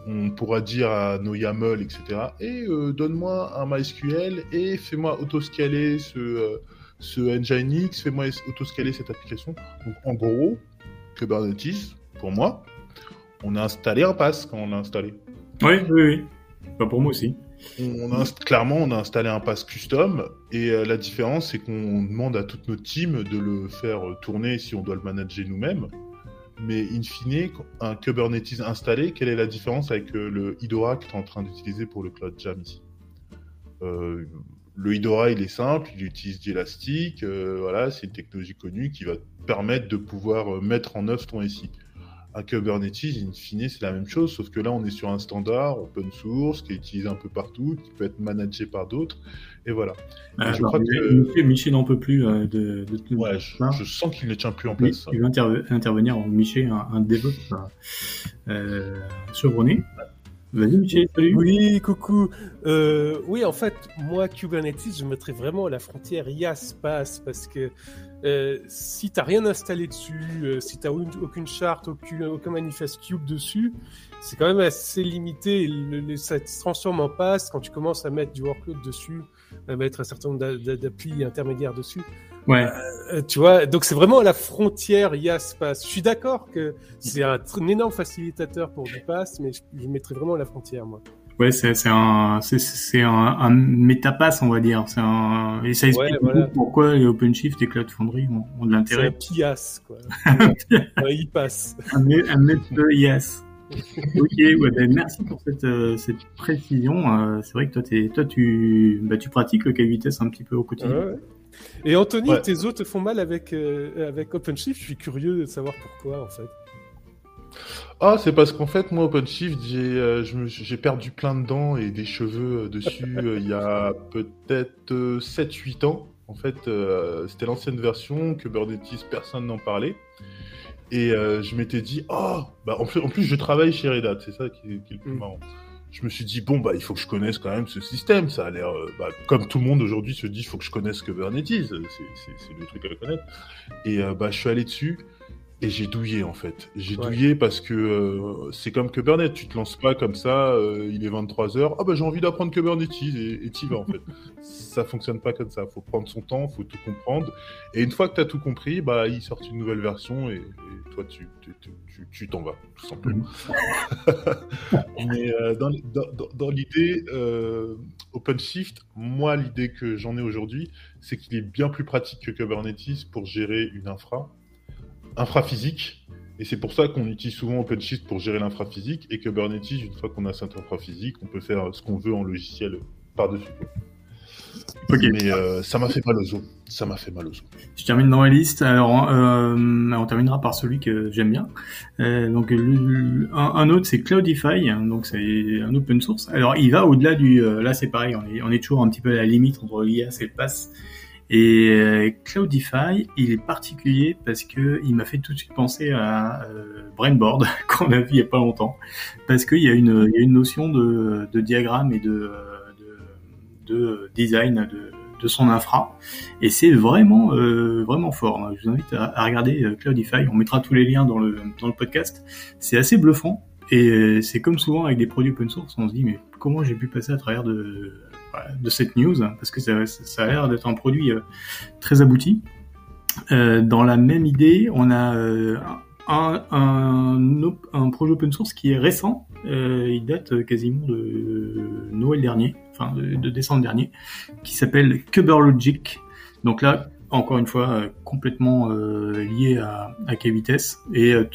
On pourra dire à nos YAML, etc. Et euh, donne-moi un MySQL et fais-moi autoscaler ce, ce Nginx, fais-moi autoscaler cette application. Donc en gros, Kubernetes, pour moi, on a installé un pass quand on l'a installé. Oui, oui, oui. Bah, pour moi aussi. On a, clairement, on a installé un pass custom et euh, la différence, c'est qu'on demande à toute notre team de le faire tourner si on doit le manager nous-mêmes. Mais in fine, un Kubernetes installé, quelle est la différence avec euh, le Idora que tu es en train d'utiliser pour le Cloud Jam ici? Euh, Le Idora, il est simple, il utilise d'Elastic, euh, voilà, c'est une technologie connue qui va te permettre de pouvoir euh, mettre en œuvre ton SI. Un Kubernetes, in fine, c'est la même chose, sauf que là, on est sur un standard open source qui est utilisé un peu partout, qui peut être managé par d'autres, et voilà. Je crois que- Michel, n'en peut plus euh, de, de, de Ouais, je, sens qu'il ne tient plus en place. il va interve- intervenir en Michel, un, un DevOps euh, chevronné. Vas-y, Michel, salut. Oui, coucou. Euh, oui, en fait, moi, Kubernetes, je mettrais vraiment la frontière IaaS pass parce que euh, si t'as rien installé dessus, euh, si t'as aucune, aucune charte, aucun, aucun manifeste cube dessus, c'est quand même assez limité. Le, le- ça se transforme en pass quand tu commences à mettre du workload dessus, à mettre un certain nombre d'a- d'a- d'applis intermédiaires dessus. Ouais. Euh, tu vois, donc c'est vraiment à la frontière IaaS pass. Je suis d'accord que c'est un, un énorme facilitateur pour du pass, mais je, je mettrais vraiment à la frontière, moi. Ouais, c'est un c'est un, un métapass, on va dire. C'est un et ça explique Ouais, voilà. pourquoi les OpenShift et Cloud Foundry ont, ont de C'est un l'intérêt. pias, quoi. (laughs) Un un méta- yes. Ok, ouais, ben, merci pour cette, euh, cette précision. Euh, c'est vrai que toi, t'es, toi tu, bah, tu pratiques le K8S un petit peu au quotidien. Ouais, ouais. Et Anthony, Ouais. tes os te font mal avec, euh, avec OpenShift? Je suis curieux de savoir pourquoi, en fait. Ah, c'est parce qu'en fait, moi, OpenShift, j'ai euh, perdu plein de dents et des cheveux euh, dessus euh, il y a peut-être euh, 7-8 ans. En fait, euh, c'était l'ancienne version, Kubernetes, personne n'en parlait. Et euh, je m'étais dit, oh, bah, en, plus, en plus, je travaille chez Red Hat, c'est ça qui est, qui est le plus Mm. marrant. je me suis dit bon bah il faut que je connaisse quand même ce système. Ça a l'air euh, bah, comme tout le monde aujourd'hui se dit il faut que je connaisse Kubernetes. C'est le truc à connaître. Et euh, bah je suis allé dessus et j'ai douillé en fait. J'ai douillé parce que euh, c'est comme Kubernetes. Tu te lances pas comme ça. il est 23 h Ah bah j'ai envie d'apprendre Kubernetes et tu vas en fait. (laughs) ça fonctionne pas comme ça. Faut prendre son temps, faut tout comprendre. Et une fois que tu as tout compris, bah ils sortent une nouvelle version et, toi tu tu t'en vas, tout simplement. (laughs) (laughs) Mais euh, dans, dans, l'idée euh, OpenShift, moi, l'idée que j'en ai aujourd'hui, c'est qu'il est bien plus pratique que Kubernetes pour gérer une infra, infra physique. Et c'est pour ça qu'on utilise souvent OpenShift pour gérer l'infra physique. Et Kubernetes, une fois qu'on a cette infra physique, on peut faire ce qu'on veut en logiciel par-dessus. Mais euh, ça m'a fait mal aux os. Ça m'a fait mal aux os. Je termine dans la liste. Alors, euh, on terminera par celui que j'aime bien. Euh, donc, un, autre, c'est Cloudify. Donc, c'est un open source. Alors, il va au-delà du. là, c'est pareil. On est, on est toujours un petit peu à la limite entre l'IAS et le PASS. Et Cloudify, il est particulier parce que il m'a fait tout de suite penser à Brainboard (laughs) qu'on a vu il y a pas longtemps, parce qu'il y a une, notion de, diagramme et de de design de, son infra et c'est vraiment euh, vraiment fort. Je vous invite à, regarder euh, Cloudify. On mettra tous les liens dans le podcast. C'est assez bluffant et euh, c'est comme souvent avec des produits open source, on se dit mais comment j'ai pu passer à travers de de cette news parce que ça, a l'air d'être un produit très abouti. dans la même idée, on a un, un, projet open source qui est récent. il date quasiment de Noël dernier de, décembre dernier, qui s'appelle Kuberlogic. Donc là, encore une fois, euh, complètement euh, lié à, à K-Vitesse et euh,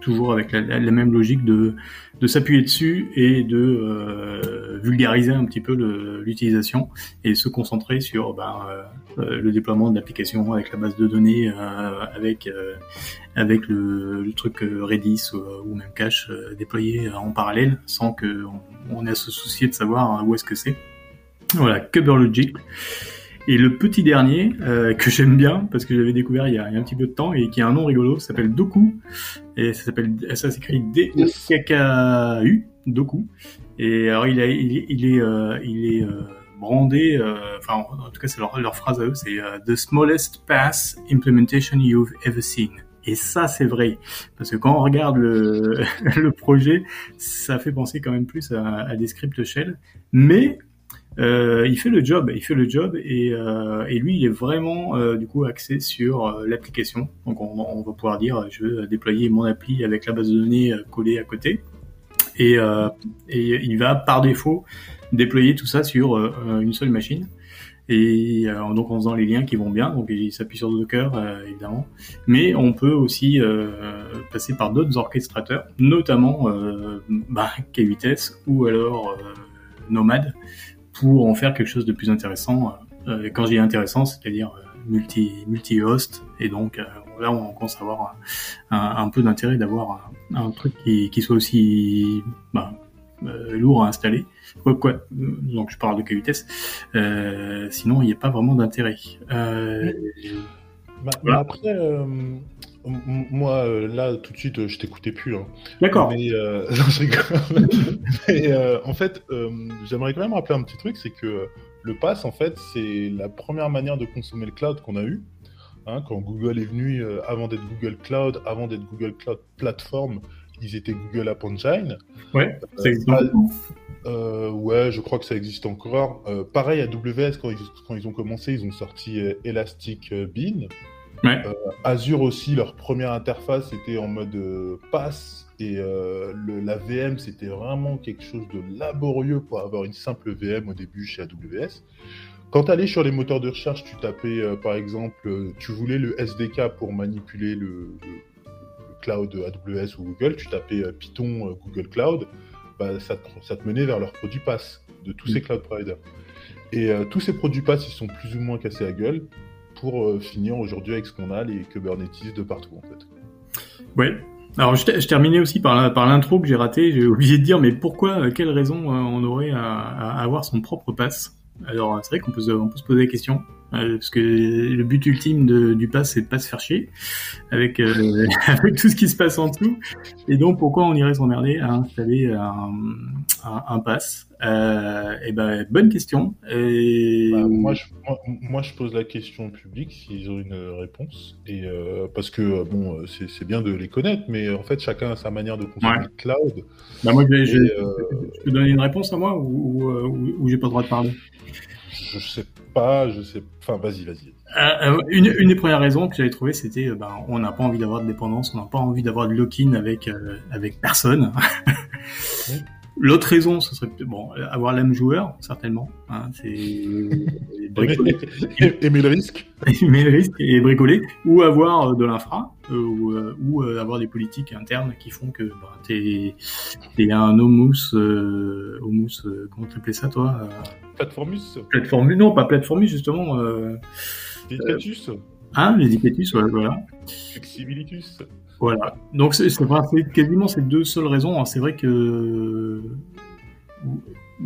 toujours avec la, même logique de, de s'appuyer dessus et de vulgariser un petit peu l'utilisation et se concentrer sur ben, le déploiement d'applications avec la base de données, avec avec le, truc Redis ou, même Cache déployé en parallèle sans que on ait à se soucier de savoir où est-ce que c'est. Voilà, Kuberlogic. Et le petit dernier, euh, que j'aime bien, parce que j'avais découvert il y, a, un petit peu de temps, et qui a un nom rigolo, s'appelle Doku. Et ça s'appelle, ça s'écrit D-O-K-K-U, Doku. Et alors, il, a, il, est, il est, euh, il est euh, brandé, enfin, en tout cas, c'est leur, leur, phrase à eux, c'est The smallest pass implementation you've ever seen. Et ça, c'est vrai. Parce que quand on regarde le, (laughs) le projet, ça fait penser quand même plus à, à des scripts shell. Mais euh, il fait le job, il fait le job et, euh, et lui il est vraiment euh, du coup axé sur euh, l'application. Donc on, va pouvoir dire je veux déployer mon appli avec la base de données euh, collée à côté et, et il va par défaut déployer tout ça sur une seule machine et donc en faisant les liens qui vont bien. Donc il s'appuie sur Docker évidemment, mais on peut aussi passer par d'autres orchestrateurs, notamment bah, K-Vitesse ou alors Nomad pour en faire quelque chose de plus intéressant. Euh, quand je dis intéressant, c'est-à-dire euh, multi multi host et donc euh, là on commence à avoir un, peu d'intérêt d'avoir un, truc qui, qui, soit aussi bah, lourd à installer. Quoi, quoi, donc je parle de. Euh, sinon, il n'y a pas vraiment d'intérêt. Euh, Après, moi, là, tout de suite, je t'écoutais plus. Hein. D'accord. Mais, euh, (laughs) mais en fait, j'aimerais quand même rappeler un petit truc, c'est que le pass, en fait, c'est la première manière de consommer le cloud qu'on a eu. Hein, quand Google est venu, avant d'être Google Cloud, avant d'être Google Cloud Platform, ils étaient Google App Engine. Ouais, c'est euh, ouais, je crois que ça existe encore. Euh, pareil, AWS, quand ils, quand ils ont commencé, ils ont sorti Elastic Bean. Ouais. Euh, Azure aussi, leur première interface était en mode euh, pass et euh, le, la VM c'était vraiment quelque chose de laborieux pour avoir une simple VM au début chez AWS. Quand tu allais sur les moteurs de recherche, tu tapais par exemple, tu voulais le SDK pour manipuler le, cloud AWS ou Google, tu tapais Python Google Cloud, bah, ça, te, ça, te, menait vers leurs produits pass de tous ces cloud providers. Et tous ces produits pass, ils sont plus ou moins cassés à gueule pour euh, finir aujourd'hui avec ce qu'on a, les Kubernetes de partout en fait. Ouais. Alors je, terminais aussi par, l'intro que j'ai raté. J'ai oublié de dire, mais pourquoi, euh, quelle raison euh, on aurait à, avoir son propre pass? Alors c'est vrai qu'on peut, on peut se poser la question. Parce que le but ultime de, du pass, c'est de pas se faire chier avec, (laughs) avec tout ce qui se passe en dessous. Et donc, pourquoi on irait s'emmerder à installer un, un, un pass euh, Et ben, bonne question. Et... Bah, moi, je, moi, moi, je pose la question au public s'ils ont une réponse. Et euh, parce que euh, bon, c'est bien de les connaître, mais en fait, chacun a sa manière de consommer Ouais. le cloud. Bah, moi, euh, je peux donner une réponse à moi ou, ou, ou- ou j'ai pas le droit de parler? Je sais pas, je sais. Enfin, vas-y, vas-y. Euh, euh, une, une des premières raisons que j'avais trouvé, c'était euh, ben, on n'a pas envie d'avoir de dépendance, on n'a pas envie d'avoir de lock-in avec euh, avec personne. (laughs) L'autre raison, ce serait bon avoir l'âme joueur, certainement. Hein, c'est (laughs) bricoler, Aimer aimer le risque. (laughs) aimer le risque et bricoler, ou avoir euh, de l'infra, euh, ou, euh, ou avoir des politiques internes qui font que ben, t'es t'es un homus, euh, homus, comment t'appelais ça toi Plateformus, Plateforme, non pas plateforme justement. Euh, hein, les Dicatus, ouais, voilà. Flexibilitus. Voilà. Donc c'est quasiment ces deux seules raisons. hein. C'est vrai que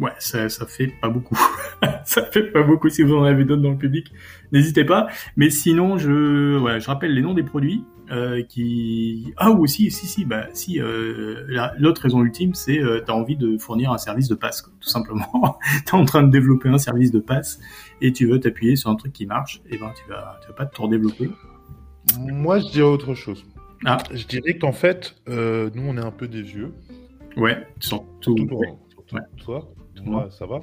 ouais, ça, ça fait pas beaucoup. (laughs) ça fait pas beaucoup. Si vous en avez d'autres dans le public, n'hésitez pas. Mais sinon, je ouais, je rappelle les noms des produits euh, qui ah ou aussi si si bah si euh, la- l'autre raison ultime c'est euh, t'as envie de fournir un service de passe tout simplement. (laughs) t'es en train de développer un service de passe et tu veux t'appuyer sur un truc qui marche et ben tu vas tu vas pas te redévelopper. Moi, je dirais autre chose. Ah. Je dirais qu'en fait, euh, nous, on est un peu des vieux. Ouais, surtout. Surtout Ouais. toi. Ouais. Moi, ça va.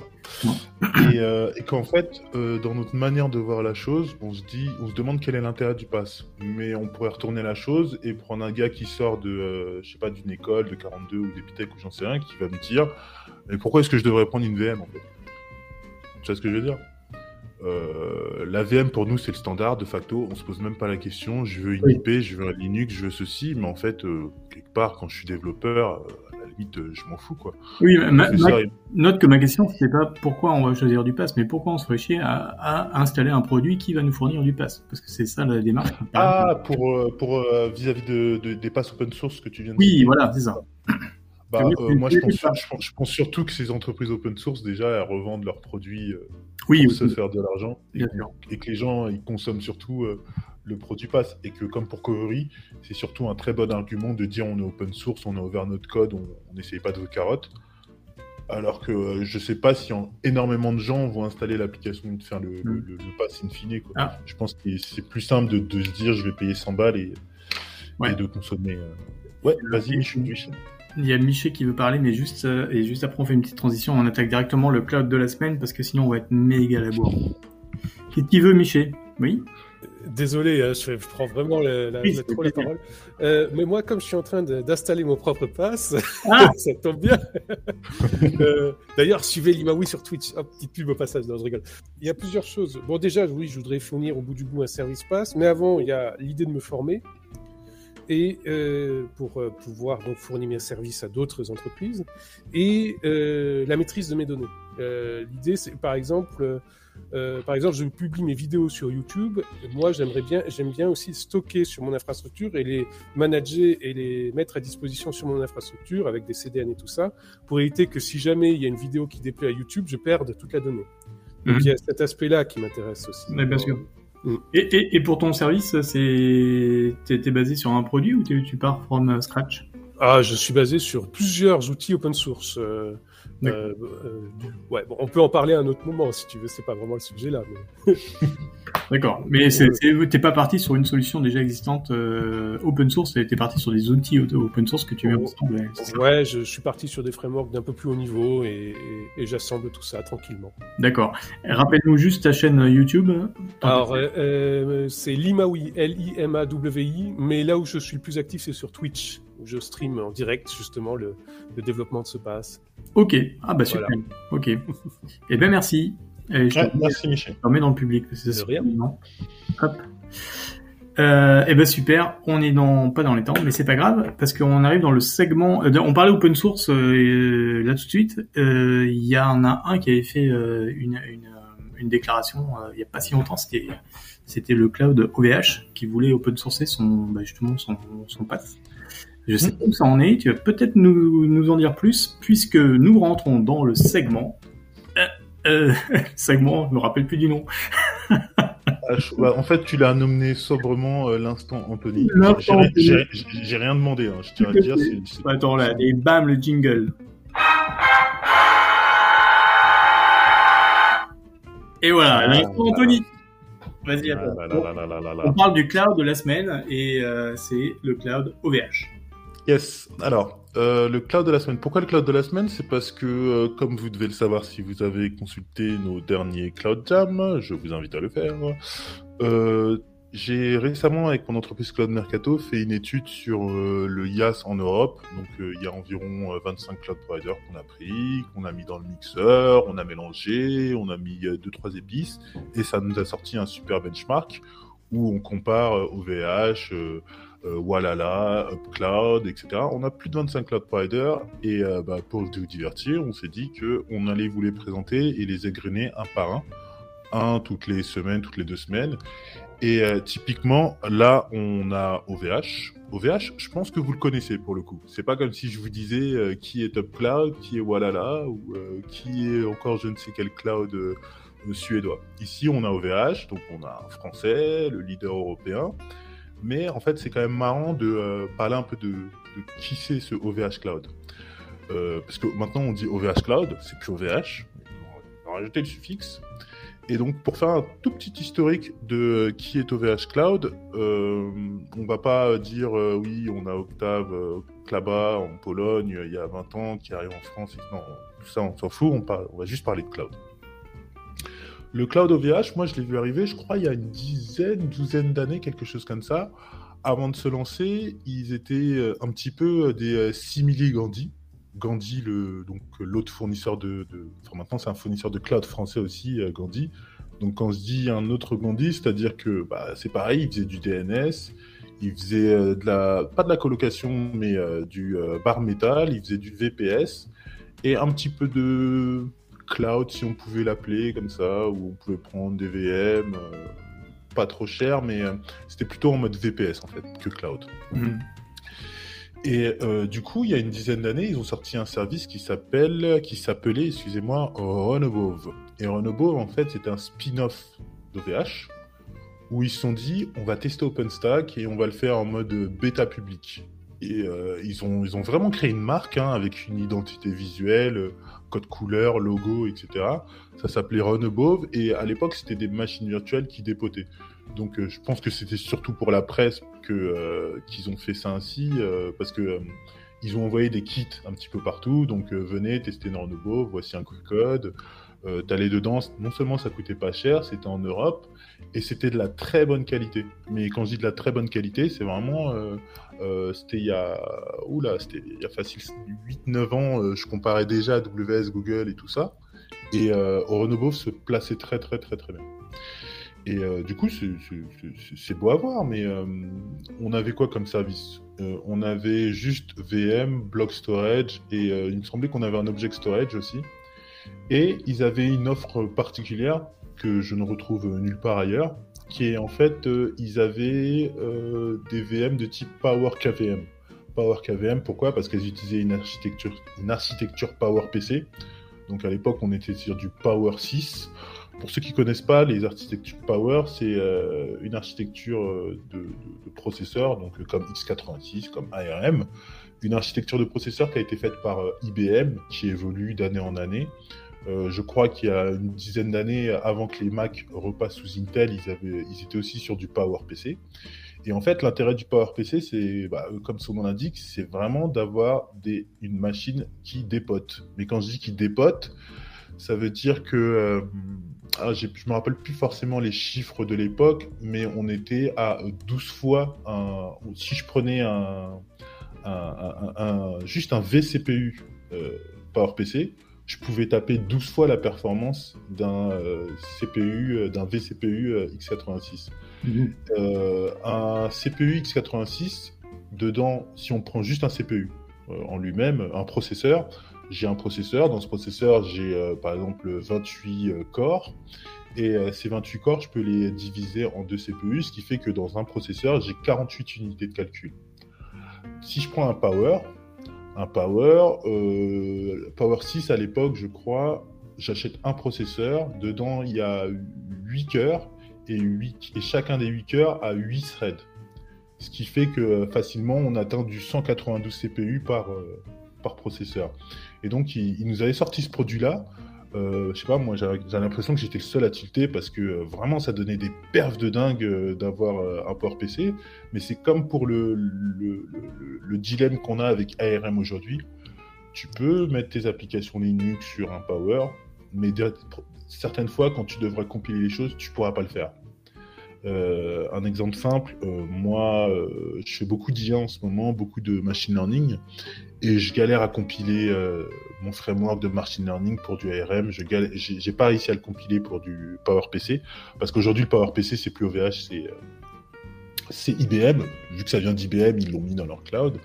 Et, euh, et qu'en fait, euh, dans notre manière de voir la chose, on se dit, on se demande quel est l'intérêt du pass. Mais on pourrait retourner la chose et prendre un gars qui sort de, euh, je sais pas, d'une école de 42 ou d'Epitech ou j'en sais rien, qui va me dire, mais pourquoi est-ce que je devrais prendre une VM en fait? Tu vois ce que je veux dire? Euh, la VM pour nous c'est le standard de facto, on se pose même pas la question, je veux une Oui. IP, je veux un Linux, je veux ceci, mais en fait euh, quelque part quand je suis développeur, euh, à la limite euh, je m'en fous quoi. Oui, ma- ma- C'est ça, et- note que ma question, c'est pas pourquoi on va choisir du pass, mais pourquoi on se ferait chier à, à installer un produit qui va nous fournir du pass? Parce que c'est ça la démarche. Ah, pour, euh, pour vis-à-vis de, de- des passes open source que tu viens de oui, voilà, c'est ça. Bah, moi, je pense, je, pense, je pense surtout que ces entreprises open source, déjà, elles revendent leurs produits Oui, pour se oui, faire de l'argent et, que les gens, ils consomment surtout euh, le produit pass. Et que, comme pour Covery, c'est surtout un très bon argument de dire on est open source, on a ouvert notre code, on n'essaye pas de vos carottes. Alors que euh, je sais pas si en- énormément de gens vont installer l'application de faire le, le, Mm. le- le pass in fine. Quoi. Ah. Je pense que c'est plus simple de, de se dire je vais payer 100 balles et, Ouais. et de consommer. euh. Ouais, vas-y, Michel. Michel. Il y a Miché qui veut parler, mais juste, euh, et juste après, on fait une petite transition. On attaque directement le cloud de la semaine parce que sinon, on va être méga à la bourre. Qui, qui veut Miché? Oui? Désolé, hein, je, prends vraiment la, la- Oui, la- c'est trop la plaisir. parole. Euh, mais moi, comme je suis en train d'installer mon propre pass, Ah (laughs) ça tombe bien. (laughs) Euh, D'ailleurs, suivez Limaoui sur Twitch. Hop, petite pub au passage, non, je rigole. Il y a plusieurs choses. Bon, déjà, oui, je voudrais fournir au bout du bout un service pass, mais avant, il y a l'idée de me former et euh, pour euh, pouvoir donc fournir mes services à d'autres entreprises et euh, la maîtrise de mes données. Euh, L'idée, c'est par exemple, euh, euh, par exemple, je publie mes vidéos sur YouTube. Moi, j'aimerais bien, j'aime bien aussi stocker sur mon infrastructure et les manager et les mettre à disposition sur mon infrastructure avec des CDN et tout ça, pour éviter que si jamais il y a une vidéo qui déplaît à YouTube, je perde toute la donnée. Donc Mhm. il y a cet aspect-là qui m'intéresse aussi. Ouais, bien sûr. Mm. Et, et, et pour ton service, c'est t'es t'es basé sur un produit ou t'es- tu pars from uh, scratch? Ah, je suis basé sur plusieurs outils open source. euh. Euh, euh, ouais, bon, on peut en parler à un autre moment si tu veux. C'est pas vraiment le sujet là. Mais... (laughs) D'accord. Mais c'est- t'es pas parti sur une solution déjà existante euh, open source, t'es parti sur des outils open source que tu mets Oh. ensemble. ouais, je, je suis parti sur des frameworks d'un peu plus haut niveau et, et- et j'assemble tout ça tranquillement. D'accord. Rappelle-nous juste ta chaîne YouTube. Alors, euh, euh, c'est Limawi, L-I-M-A-W-I, mais là où je suis le plus actif, c'est sur Twitch, où je stream en direct justement le, le développement de ce pass. Ok. Ah bah super. Voilà. Ok. Eh ben merci. Et je Ouais, te merci, Michel. remets dans le public. c'est rien. évident. Hop. Euh, eh ben super, on est dans pas dans les temps, mais c'est pas grave parce qu'on arrive dans le segment. euh, on parlait open source euh, et, euh, là tout de suite. euh, Il y en a un qui avait fait euh, une, une, une déclaration euh, il y a pas si longtemps. C'était c'était le cloud OVH qui voulait open sourcer son bah, justement son son pass. Je sais hmm. où ça en est. Tu vas peut-être nous, nous, en dire plus, puisque nous rentrons dans le segment. Euh, euh, (laughs) segment, je me rappelle plus du nom. (laughs) Ah, bah, en fait, tu l'as nommé sobrement euh, l'instant Anthony. J'ai rien demandé, hein, je tiens à dire. Attends là, et bam, le jingle. Et voilà, ah, l'instant Anthony. Vas-y, ah, On parle du cloud de la semaine et c'est le cloud OVH. Yes. Alors, euh, le cloud de la semaine. Pourquoi le cloud de la semaine? C'est parce que, euh, comme vous devez le savoir si vous avez consulté nos derniers Cloud Jam, je vous invite à le faire. Euh, j'ai récemment, avec mon entreprise Cloud Mercato, fait une étude sur le IaaS en Europe. Donc, il y a environ euh, 25 cloud providers qu'on a pris, qu'on a mis dans le mixeur, on a mélangé, on a mis deux trois épices, et ça nous a sorti un super benchmark où on compare OVH. Euh, Walala, UpCloud, etc. On a plus de 25 cloud providers et euh, bah, pour vous divertir, on s'est dit que on allait vous les présenter et les égrener un par un, un toutes les semaines, toutes les deux semaines. Et euh, typiquement, là, on a OVH. OVH, je pense que vous le connaissez pour le coup. C'est pas comme si je vous disais qui est UpCloud, qui est Walala ou qui est encore je ne sais quel cloud suédois. Ici, on a OVH, donc on a un français, le leader européen. Mais en fait, c'est quand même marrant de euh, parler un peu de, qui c'est ce OVH Cloud. Euh, parce que maintenant, on dit OVH Cloud, c'est plus OVH. On va rajouter le suffixe. Et donc, pour faire un tout petit historique de qui est OVH Cloud, euh, on va pas dire euh, oui, on a Octave euh, en Pologne il y a 20 ans qui arrive en France. Non, tout ça, on s'en fout. On va juste parler de cloud. Le cloud OVH, moi, je l'ai vu arriver, je crois, il y a une dizaine, douzaine d'années, quelque chose comme ça. Avant de se lancer, ils étaient euh, un petit peu euh, des euh, simili Gandhi. Gandhi, le, donc l'autre fournisseur de, Enfin, maintenant, c'est un fournisseur de cloud français aussi, Gandhi. Donc, quand on se dit un autre Gandhi, c'est-à-dire que bah, c'est pareil, il faisait du DNS, il faisait de la. Pas de la colocation, mais du bar metal, il faisait du VPS et un petit peu de cloud, si on pouvait l'appeler comme ça, où on pouvait prendre des VM, euh, pas trop cher, mais euh, c'était plutôt en mode VPS en fait que cloud. Et euh, du coup, il y a une dizaine d'années, ils ont sorti un service qui s'appelle, qui s'appelait, excusez-moi, Runabove. Et Runabove, en fait, c'est un spin-off d'OVH où ils se sont dit, on va tester OpenStack et on va le faire en mode bêta public. Et euh, ils, ont, ils ont vraiment créé une marque hein, avec une identité visuelle, code couleur, logo, etc. Ça s'appelait Runabove et à l'époque, c'était des machines virtuelles qui dépotaient. Donc euh, je pense que c'était surtout pour la presse que euh, qu'ils ont fait ça ainsi euh, parce que ils ont envoyé des kits un petit peu partout. Donc venez tester Nornobo, voici un code. T'allais dedans, non seulement ça coûtait pas cher, c'était en Europe et c'était de la très bonne qualité. Mais quand je dis de la très bonne qualité, c'est vraiment euh, euh, c'était il y a oula, c'était il y a facile 8-9 ans. euh, je comparais déjà AWS, Google et tout ça. Et Renobov se plaçait très très très très bien. Et du coup, c'est- beau à voir, mais on avait quoi comme service? On avait juste VM, block storage, et il me semblait qu'on avait un object storage aussi. Et ils avaient une offre particulière que je ne retrouve nulle part ailleurs, qui est en fait, euh, ils avaient euh, des VM de type Power KVM. Power KVM, pourquoi? Parce qu'elles utilisaient une architecture, une architecture Power PC. Donc à l'époque, on était sur du Power 6. Pour ceux qui connaissent pas, les architectures Power, c'est euh, une architecture de, de, de processeurs, donc comme x86, comme ARM, une architecture de processeurs qui a été faite par IBM, qui évolue d'année en année. Euh, je crois qu'il y a une dizaine d'années, avant que les Mac repassent sous Intel, ils, avaient, ils étaient aussi sur du PowerPC. Et en fait, l'intérêt du PowerPC, c'est, bah, comme son nom l'indique, c'est vraiment d'avoir une machine qui dépote. Mais quand je dis qui dépote, ça veut dire que euh, ah, je me rappelle plus forcément les chiffres de l'époque, mais on était à 12 fois un. Si je prenais juste un VCPU euh, PowerPC, je pouvais taper 12 fois la performance d'un euh, CPU, euh, d'un VCPU euh, x86. Euh, un CPU x86, dedans, si on prend juste un CPU en lui-même, un processeur, j'ai un processeur. Dans ce processeur, j'ai par exemple 28 euh, corps. Et ces 28 corps, je peux les diviser en deux CPU, ce qui fait que dans un processeur, j'ai 48 unités de calcul. Si je prends un Power, un Power, euh, Power 6 à l'époque, je crois, j'achète un processeur. Dedans, il y a 8 cœurs et, 8, et chacun des 8 cœurs a 8 threads. Ce qui fait que euh, facilement, on atteint du 192 CPU par, euh, par processeur. Et donc, il, il nous avait sorti ce produit-là. Euh, je sais pas, moi j'ai l'impression que j'étais le seul à tilter parce que euh, vraiment ça donnait des perfs de dingue euh, d'avoir un Power PC. Mais c'est comme pour le, le, le, dilemme qu'on a avec ARM aujourd'hui. Tu peux mettre tes applications Linux sur un Power, mais certaines fois quand tu devrais compiler les choses, tu pourras pas le faire. un exemple simple, moi je fais beaucoup d'IA en ce moment, beaucoup de machine learning, et je galère à compiler mon framework de machine learning pour du ARM. Je j'ai pas réussi à le compiler pour du PowerPC parce qu'aujourd'hui le PowerPC c'est plus OVH, c'est euh, IBM. Vu que ça vient d'IBM, ils l'ont mis dans leur cloud.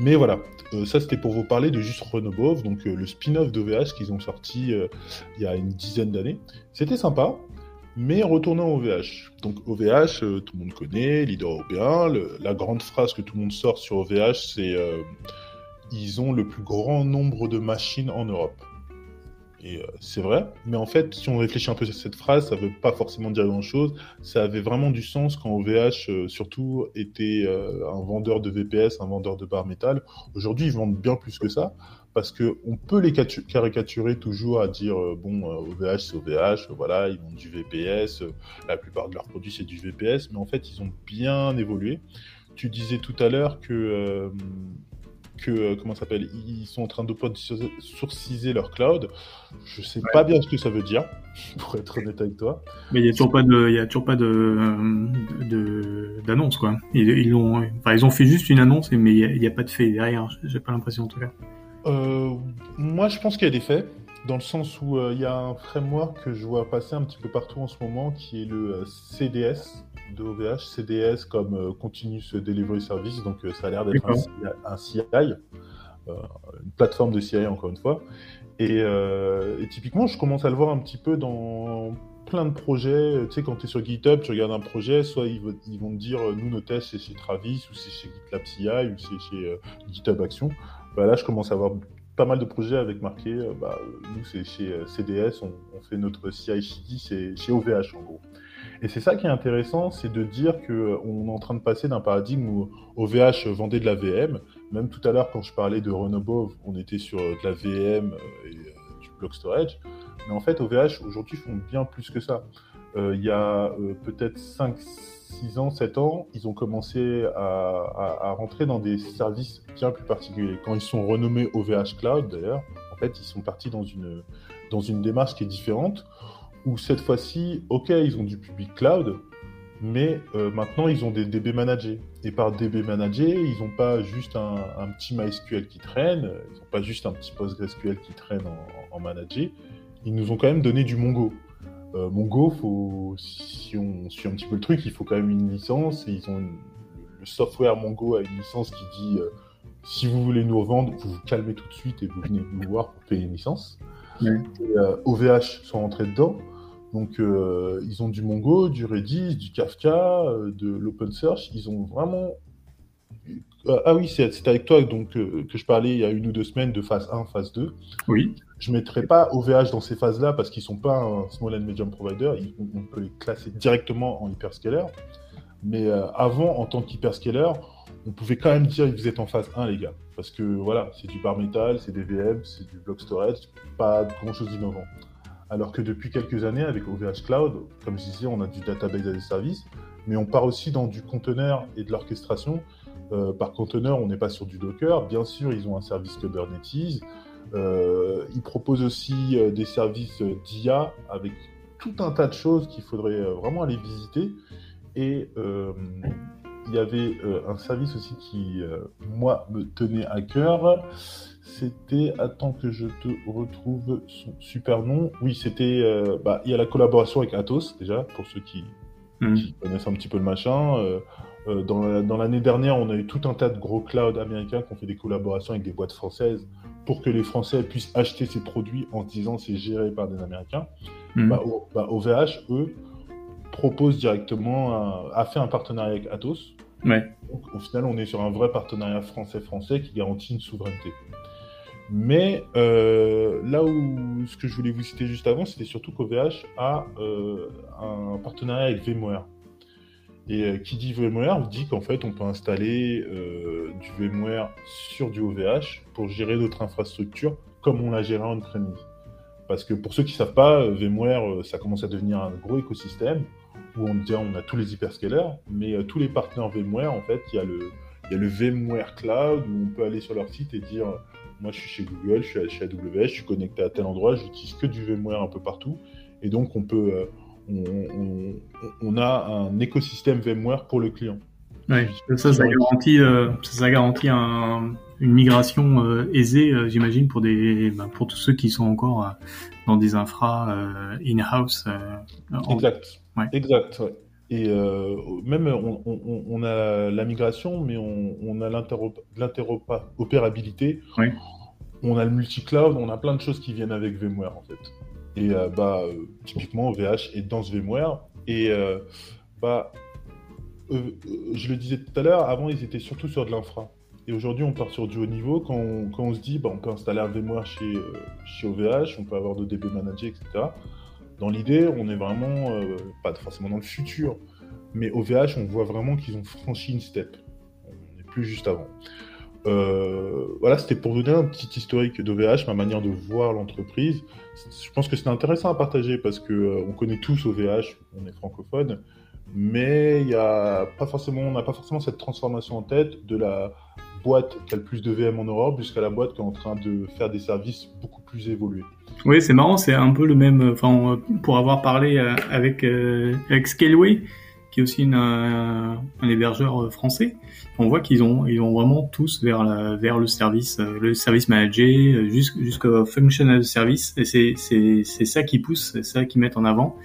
Mais voilà, euh, ça c'était pour vous parler de juste Renobov, donc euh, le spin-off d'OVH qu'ils ont sorti il y a une dizaine d'années. C'était sympa, mais retournons au OVH. Donc OVH, tout le monde connaît, leader européen. la grande phrase que tout le monde sort sur OVH, c'est ils ont le plus grand nombre de machines en Europe. Et euh, c'est vrai, mais en fait, si on réfléchit un peu à cette phrase, ça ne veut pas forcément dire grand-chose. Ça avait vraiment du sens quand OVH, euh, surtout, était euh, un vendeur de VPS, un vendeur de barres métal. Aujourd'hui, ils vendent bien plus que ça, parce qu'on peut les caricaturer toujours à dire, bon, OVH, c'est OVH, voilà, ils vendent du VPS, la plupart de leurs produits, c'est du VPS, mais en fait, ils ont bien évolué. Tu disais tout à l'heure que que, euh, comment s'appelle, ils sont en train de sourciser leur cloud. Je sais pas bien ce que ça veut dire, (laughs) pour être honnête avec toi. Mais il n'y a toujours pas de, il y a toujours pas de, d'annonce, quoi. Ils, ils, ont, enfin, ils ont fait juste une annonce, mais il n'y a, pas de fait derrière. J'ai pas l'impression, en tout cas. Euh, moi, je pense qu'il y a des faits dans le sens où euh, il y a un framework que je vois passer un petit peu partout en ce moment qui est le CDS, de OVH, CDS comme euh, Continuous Delivery Service, donc euh, ça a l'air d'être un, CI, euh, une plateforme de CI encore une fois. Et, typiquement, je commence à le voir un petit peu dans plein de projets. Tu sais, quand tu es sur GitHub, tu regardes un projet, soit ils, vont te dire, nous, nos tests, c'est chez Travis, ou c'est chez GitLab CI, ou c'est chez GitHub Action. Bah, là, je commence à avoir pas mal de projets avec marqué, bah, nous, c'est chez CDS, on, on, fait notre CI/CD, c'est chez OVH, en gros. Et c'est ça qui est intéressant, c'est de dire qu'on euh, est en train de passer d'un paradigme où OVH vendait de la VM. Même tout à l'heure, quand je parlais de Renobov, on était sur euh, de la VM euh, et du block storage. Mais en fait, OVH, aujourd'hui, font bien plus que ça. il y a peut-être 5, 6 ans, 7 ans, ils ont commencé à, à, rentrer dans des services bien plus particuliers. Quand ils sont renommés OVH Cloud, d'ailleurs, en fait, ils sont partis dans une, dans une démarche qui est différente où cette fois-ci, ok, ils ont du public cloud, mais euh, maintenant ils ont des DB managés. Et par DB managé, ils n'ont pas juste un, petit MySQL qui traîne, ils n'ont pas juste un petit PostgreSQL qui traîne en, en, managé, ils nous ont quand même donné du Mongo. Euh, Mongo, faut, si on suit un petit peu le truc, il faut quand même une licence, et ils ont le software Mongo a une licence qui dit euh, si vous voulez nous revendre, vous vous calmez tout de suite et vous venez nous voir pour payer une licence. OVH sont rentrés dedans. Donc, euh, ils ont du Mongo, du Redis, du Kafka, euh, de l'OpenSearch. Ils ont vraiment. Euh, ah oui, c'est avec toi donc, que je parlais il y a une ou deux semaines de phase 1, phase 2. Oui. Je ne mettrai pas OVH dans ces phases-là parce qu'ils ne sont pas un small and medium provider. on peut les classer directement en hyperscaler. Mais avant, en tant qu'hyperscaler, on pouvait quand même dire que vous êtes en phase 1, les gars. Parce que voilà, c'est du bar metal, c'est des VM, c'est du block storage, pas grand-chose d'innovant. Alors que depuis quelques années, avec OVH Cloud, comme je disais, on a du database as a service, mais on part aussi dans du conteneur et de l'orchestration. Euh, par conteneur, on n'est pas sur du Docker. Bien sûr, ils ont un service Kubernetes. Euh, ils proposent aussi euh, des services d'IA avec tout un tas de choses qu'il faudrait vraiment aller visiter. Et il y avait un service aussi qui, moi, me tenait à cœur c'était, attends que je te retrouve son super nom. Oui, c'était, euh, bah, il y a la collaboration avec Atos déjà, pour ceux qui, hmm. connaissent un petit peu le machin. Euh, euh, dans l'année dernière, on a eu tout un tas de gros clouds américains qui ont fait des collaborations avec des boîtes françaises pour que les Français puissent acheter ces produits en disant c'est géré par des Américains. Hmm. Bah, OVH, bah, eux, propose directement, a fait un partenariat avec Atos. Ouais. Donc, au final, on est sur un vrai partenariat français-français qui garantit une souveraineté. Mais euh, là où ce que je voulais vous citer juste avant, c'était surtout qu'OVH a euh, un partenariat avec VMware. Et euh, qui dit VMware dit qu'en fait on peut installer du VMware sur du OVH pour gérer notre infrastructure comme on l'a géré en premise. Parce que pour ceux qui ne savent pas, VMware, ça commence à devenir un gros écosystème où on, on a tous les hyperscalers, mais tous les partenaires VMware, en fait, il y a le VMware Cloud où on peut aller sur leur site et dire moi je suis chez Google, je suis chez AWS, je suis connecté à tel endroit, j'utilise que du VMware un peu partout. Et donc on peut, euh, on, a un écosystème VMware pour le client. Ouais, ça, ça garantit, euh, ça, garantit une migration euh, aisée, j'imagine, pour des, ben, pour tous ceux qui sont encore dans des infras in-house. exact. Ouais. Exact. Ouais. Et euh, même, on, a la migration, mais on, a l'interopérabilité. On a le multi-cloud, on a plein de choses qui viennent avec VMware, en fait. Et euh, bah, typiquement, OVH est dans ce VMware. Et euh, bah, je le disais tout à l'heure, avant, ils étaient surtout sur de l'infra. Et aujourd'hui, on part sur du haut niveau. Quand on, se dit, bah, on peut installer un VMware chez, chez OVH, on peut avoir de DB managers, etc. Dans l'idée, on est vraiment, euh, pas forcément dans le futur, mais au VH, on voit vraiment qu'ils ont franchi une step. On n'est plus juste avant. Euh, voilà, c'était pour donner un petit historique d'OVH, ma manière de voir l'entreprise. Je pense que c'est intéressant à partager parce que euh, on connaît tous OVH, on est francophone, mais y a pas forcément, on n'a pas forcément cette transformation en tête de la boîte qui a le plus de VM en Europe jusqu'à la boîte qui est en train de faire des services beaucoup plus évolués. Oui, c'est marrant, c'est un peu le même. Enfin, pour avoir parlé euh, avec euh, Scaleway, qui est aussi un, hébergeur euh, français, on voit qu'ils ont ils ont vraiment tous vers le service le service manager jusqu'au functional service et c'est ça qui pousse, c'est ça qui met en avant.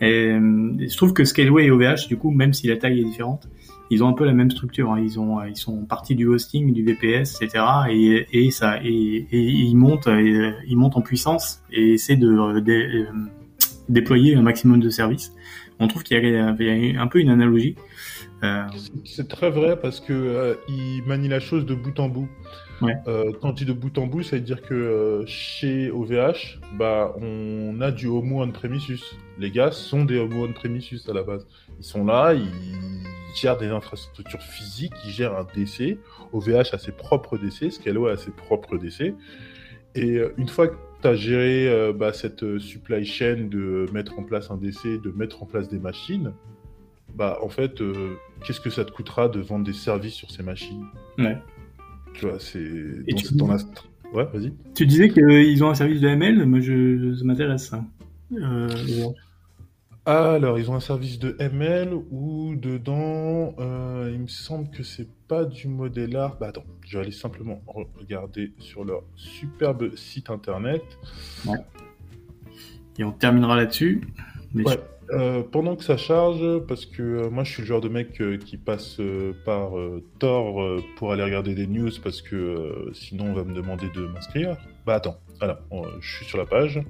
Et je trouve que Scaleway et OVH, du coup, même si la taille est différente, ils ont un peu la même structure. Hein. Ils ont, ils sont partis du hosting, du VPS, etc. Et, et ça, et, et ils montent, ils montent en puissance et essaient de, euh, déployer un maximum de services. On trouve qu'il y, a un peu une analogie. Euh... C'est très vrai parce que euh, ils manient la chose de bout en bout. Ouais. Euh, quand tu dis de bout en bout, ça veut dire que euh, chez OVH, bah, on a du Homo on-premises. Les gars sont des Homo on-premises à la base. Ils sont là, ils gèrent des infrastructures physiques, ils gèrent un DC. OVH a ses propres DC, Scalo a ses propres DC. Et euh, une fois que tu as géré euh, bah, cette euh, supply chain de mettre en place un DC, de mettre en place des machines, bah en fait, qu'est-ce que ça te coûtera de vendre des services sur ces machines? Ouais. Tu vois, c'est dans, la... Ouais, vas-y. Tu disais qu'ils ont un service de ML, moi je, ça m'intéresse ça. Euh, alors, ils ont un service de ML où dedans, euh, il me semble que c'est pas du modèle art. Bah attends, je vais aller simplement regarder sur leur superbe site internet. Ouais. Et on terminera là-dessus. Ouais. Euh, pendant que ça charge, parce que euh, moi je suis le genre de mec qui passe par Tor pour aller regarder des news parce que sinon on va me demander de m'inscrire. Bah attends, voilà, je suis sur la page.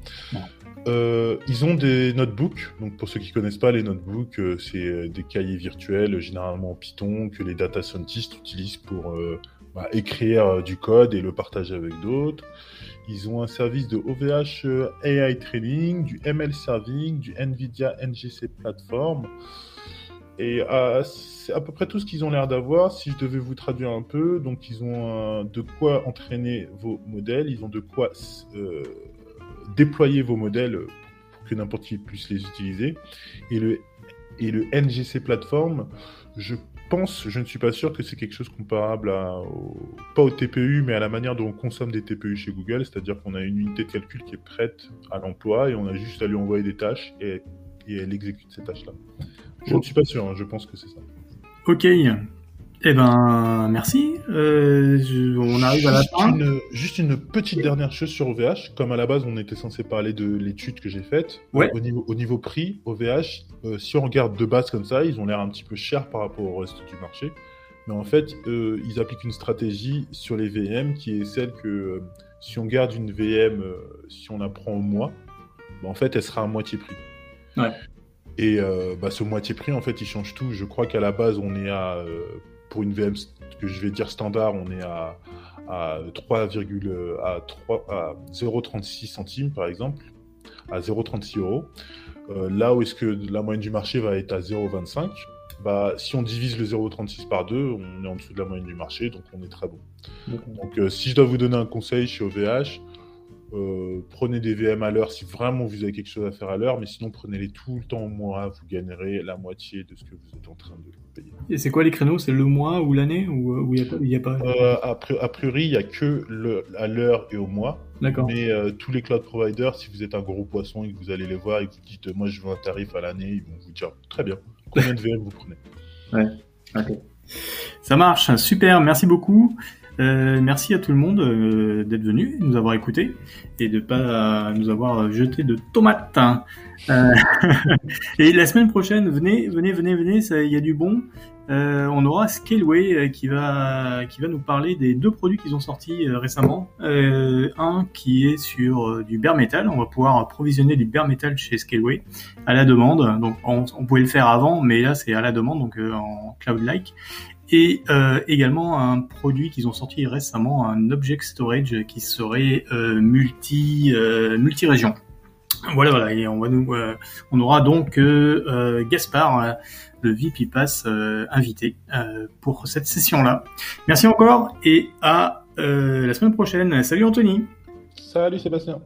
Euh, ils ont des notebooks. Donc pour ceux qui connaissent pas les notebooks, euh, c'est euh, des cahiers virtuels, généralement en Python, que les data scientists utilisent pour bah, écrire du code et le partager avec d'autres. Ils ont un service de OVH AI Training, du ML Serving, du NVIDIA NGC Platform. Et c'est à peu près tout ce qu'ils ont l'air d'avoir. Si je devais vous traduire un peu, donc ils ont de quoi entraîner vos modèles, ils ont de quoi déployer vos modèles pour que n'importe qui puisse les utiliser. Et le, NGC Platform, je pense, je ne suis pas sûr que c'est quelque chose comparable à, pas au TPU, mais à la manière dont on consomme des TPU chez Google, c'est-à-dire qu'on a une unité de calcul qui est prête à l'emploi et on a juste à lui envoyer des tâches et elle exécute ces tâches-là. Je ne suis pas sûr, hein, je pense que c'est ça. Ok, eh ben, merci. Euh, on arrive à la fin. juste une petite dernière chose sur OVH. Comme à la base, on était censé parler de l'étude que j'ai faite. Ouais. Au, niveau, au niveau prix, OVH, euh, si on regarde de base comme ça, ils ont l'air un petit peu chers par rapport au reste du marché. Mais en fait, euh, ils appliquent une stratégie sur les VM qui est celle que euh, si on garde une VM, si on la prend au mois, bah, en fait, elle sera à moitié prix. Ouais. Et bah, ce moitié prix, en fait, il change tout. Je crois qu'à la base, on est à pour une VM que je vais dire standard, on est à, à 3, à 0,36 centimes par exemple, à 0,36 euros. Euh, là où est-ce que la moyenne du marché va être à 0,25, bah, si on divise le 0,36 par 2, on est en dessous de la moyenne du marché, donc on est très bon. Donc euh, si je dois vous donner un conseil chez OVH, Euh, prenez des VM à l'heure si vraiment vous avez quelque chose à faire à l'heure, mais sinon prenez-les tout le temps au mois, vous gagnerez la moitié de ce que vous êtes en train de payer. Et c'est quoi les créneaux? C'est le mois ou l'année ou il n'y a, pas, euh, a, priori, il n'y a que le, à l'heure et au mois. D'accord. Mais euh, tous les cloud providers, si vous êtes un gros poisson et que vous allez les voir et que vous dites moi je veux un tarif à l'année, ils vont vous dire très bien, combien de VM vous prenez? Ouais, ok. Ça marche, super, merci beaucoup. Euh, merci à tout le monde euh, d'être venu, nous avoir écoutés et de pas nous avoir jeté de tomates. Euh, (laughs) et la semaine prochaine, venez, venez, venez, venez, il y a du bon. on aura Scaleway qui va qui va nous parler des deux produits qu'ils ont sortis récemment. un qui est sur du bare metal. On va pouvoir approvisionner du bare metal chez Scaleway à la demande. Donc on, on pouvait le faire avant, mais là c'est à la demande, donc en cloud-like et euh, également un produit qu'ils ont sorti récemment, un object storage qui serait euh, multi euh, multi région. Voilà, voilà, et on aura donc Gaspard, le VP Pass invité pour cette session-là. Merci encore et à la semaine prochaine. Salut Anthony. Salut Sébastien.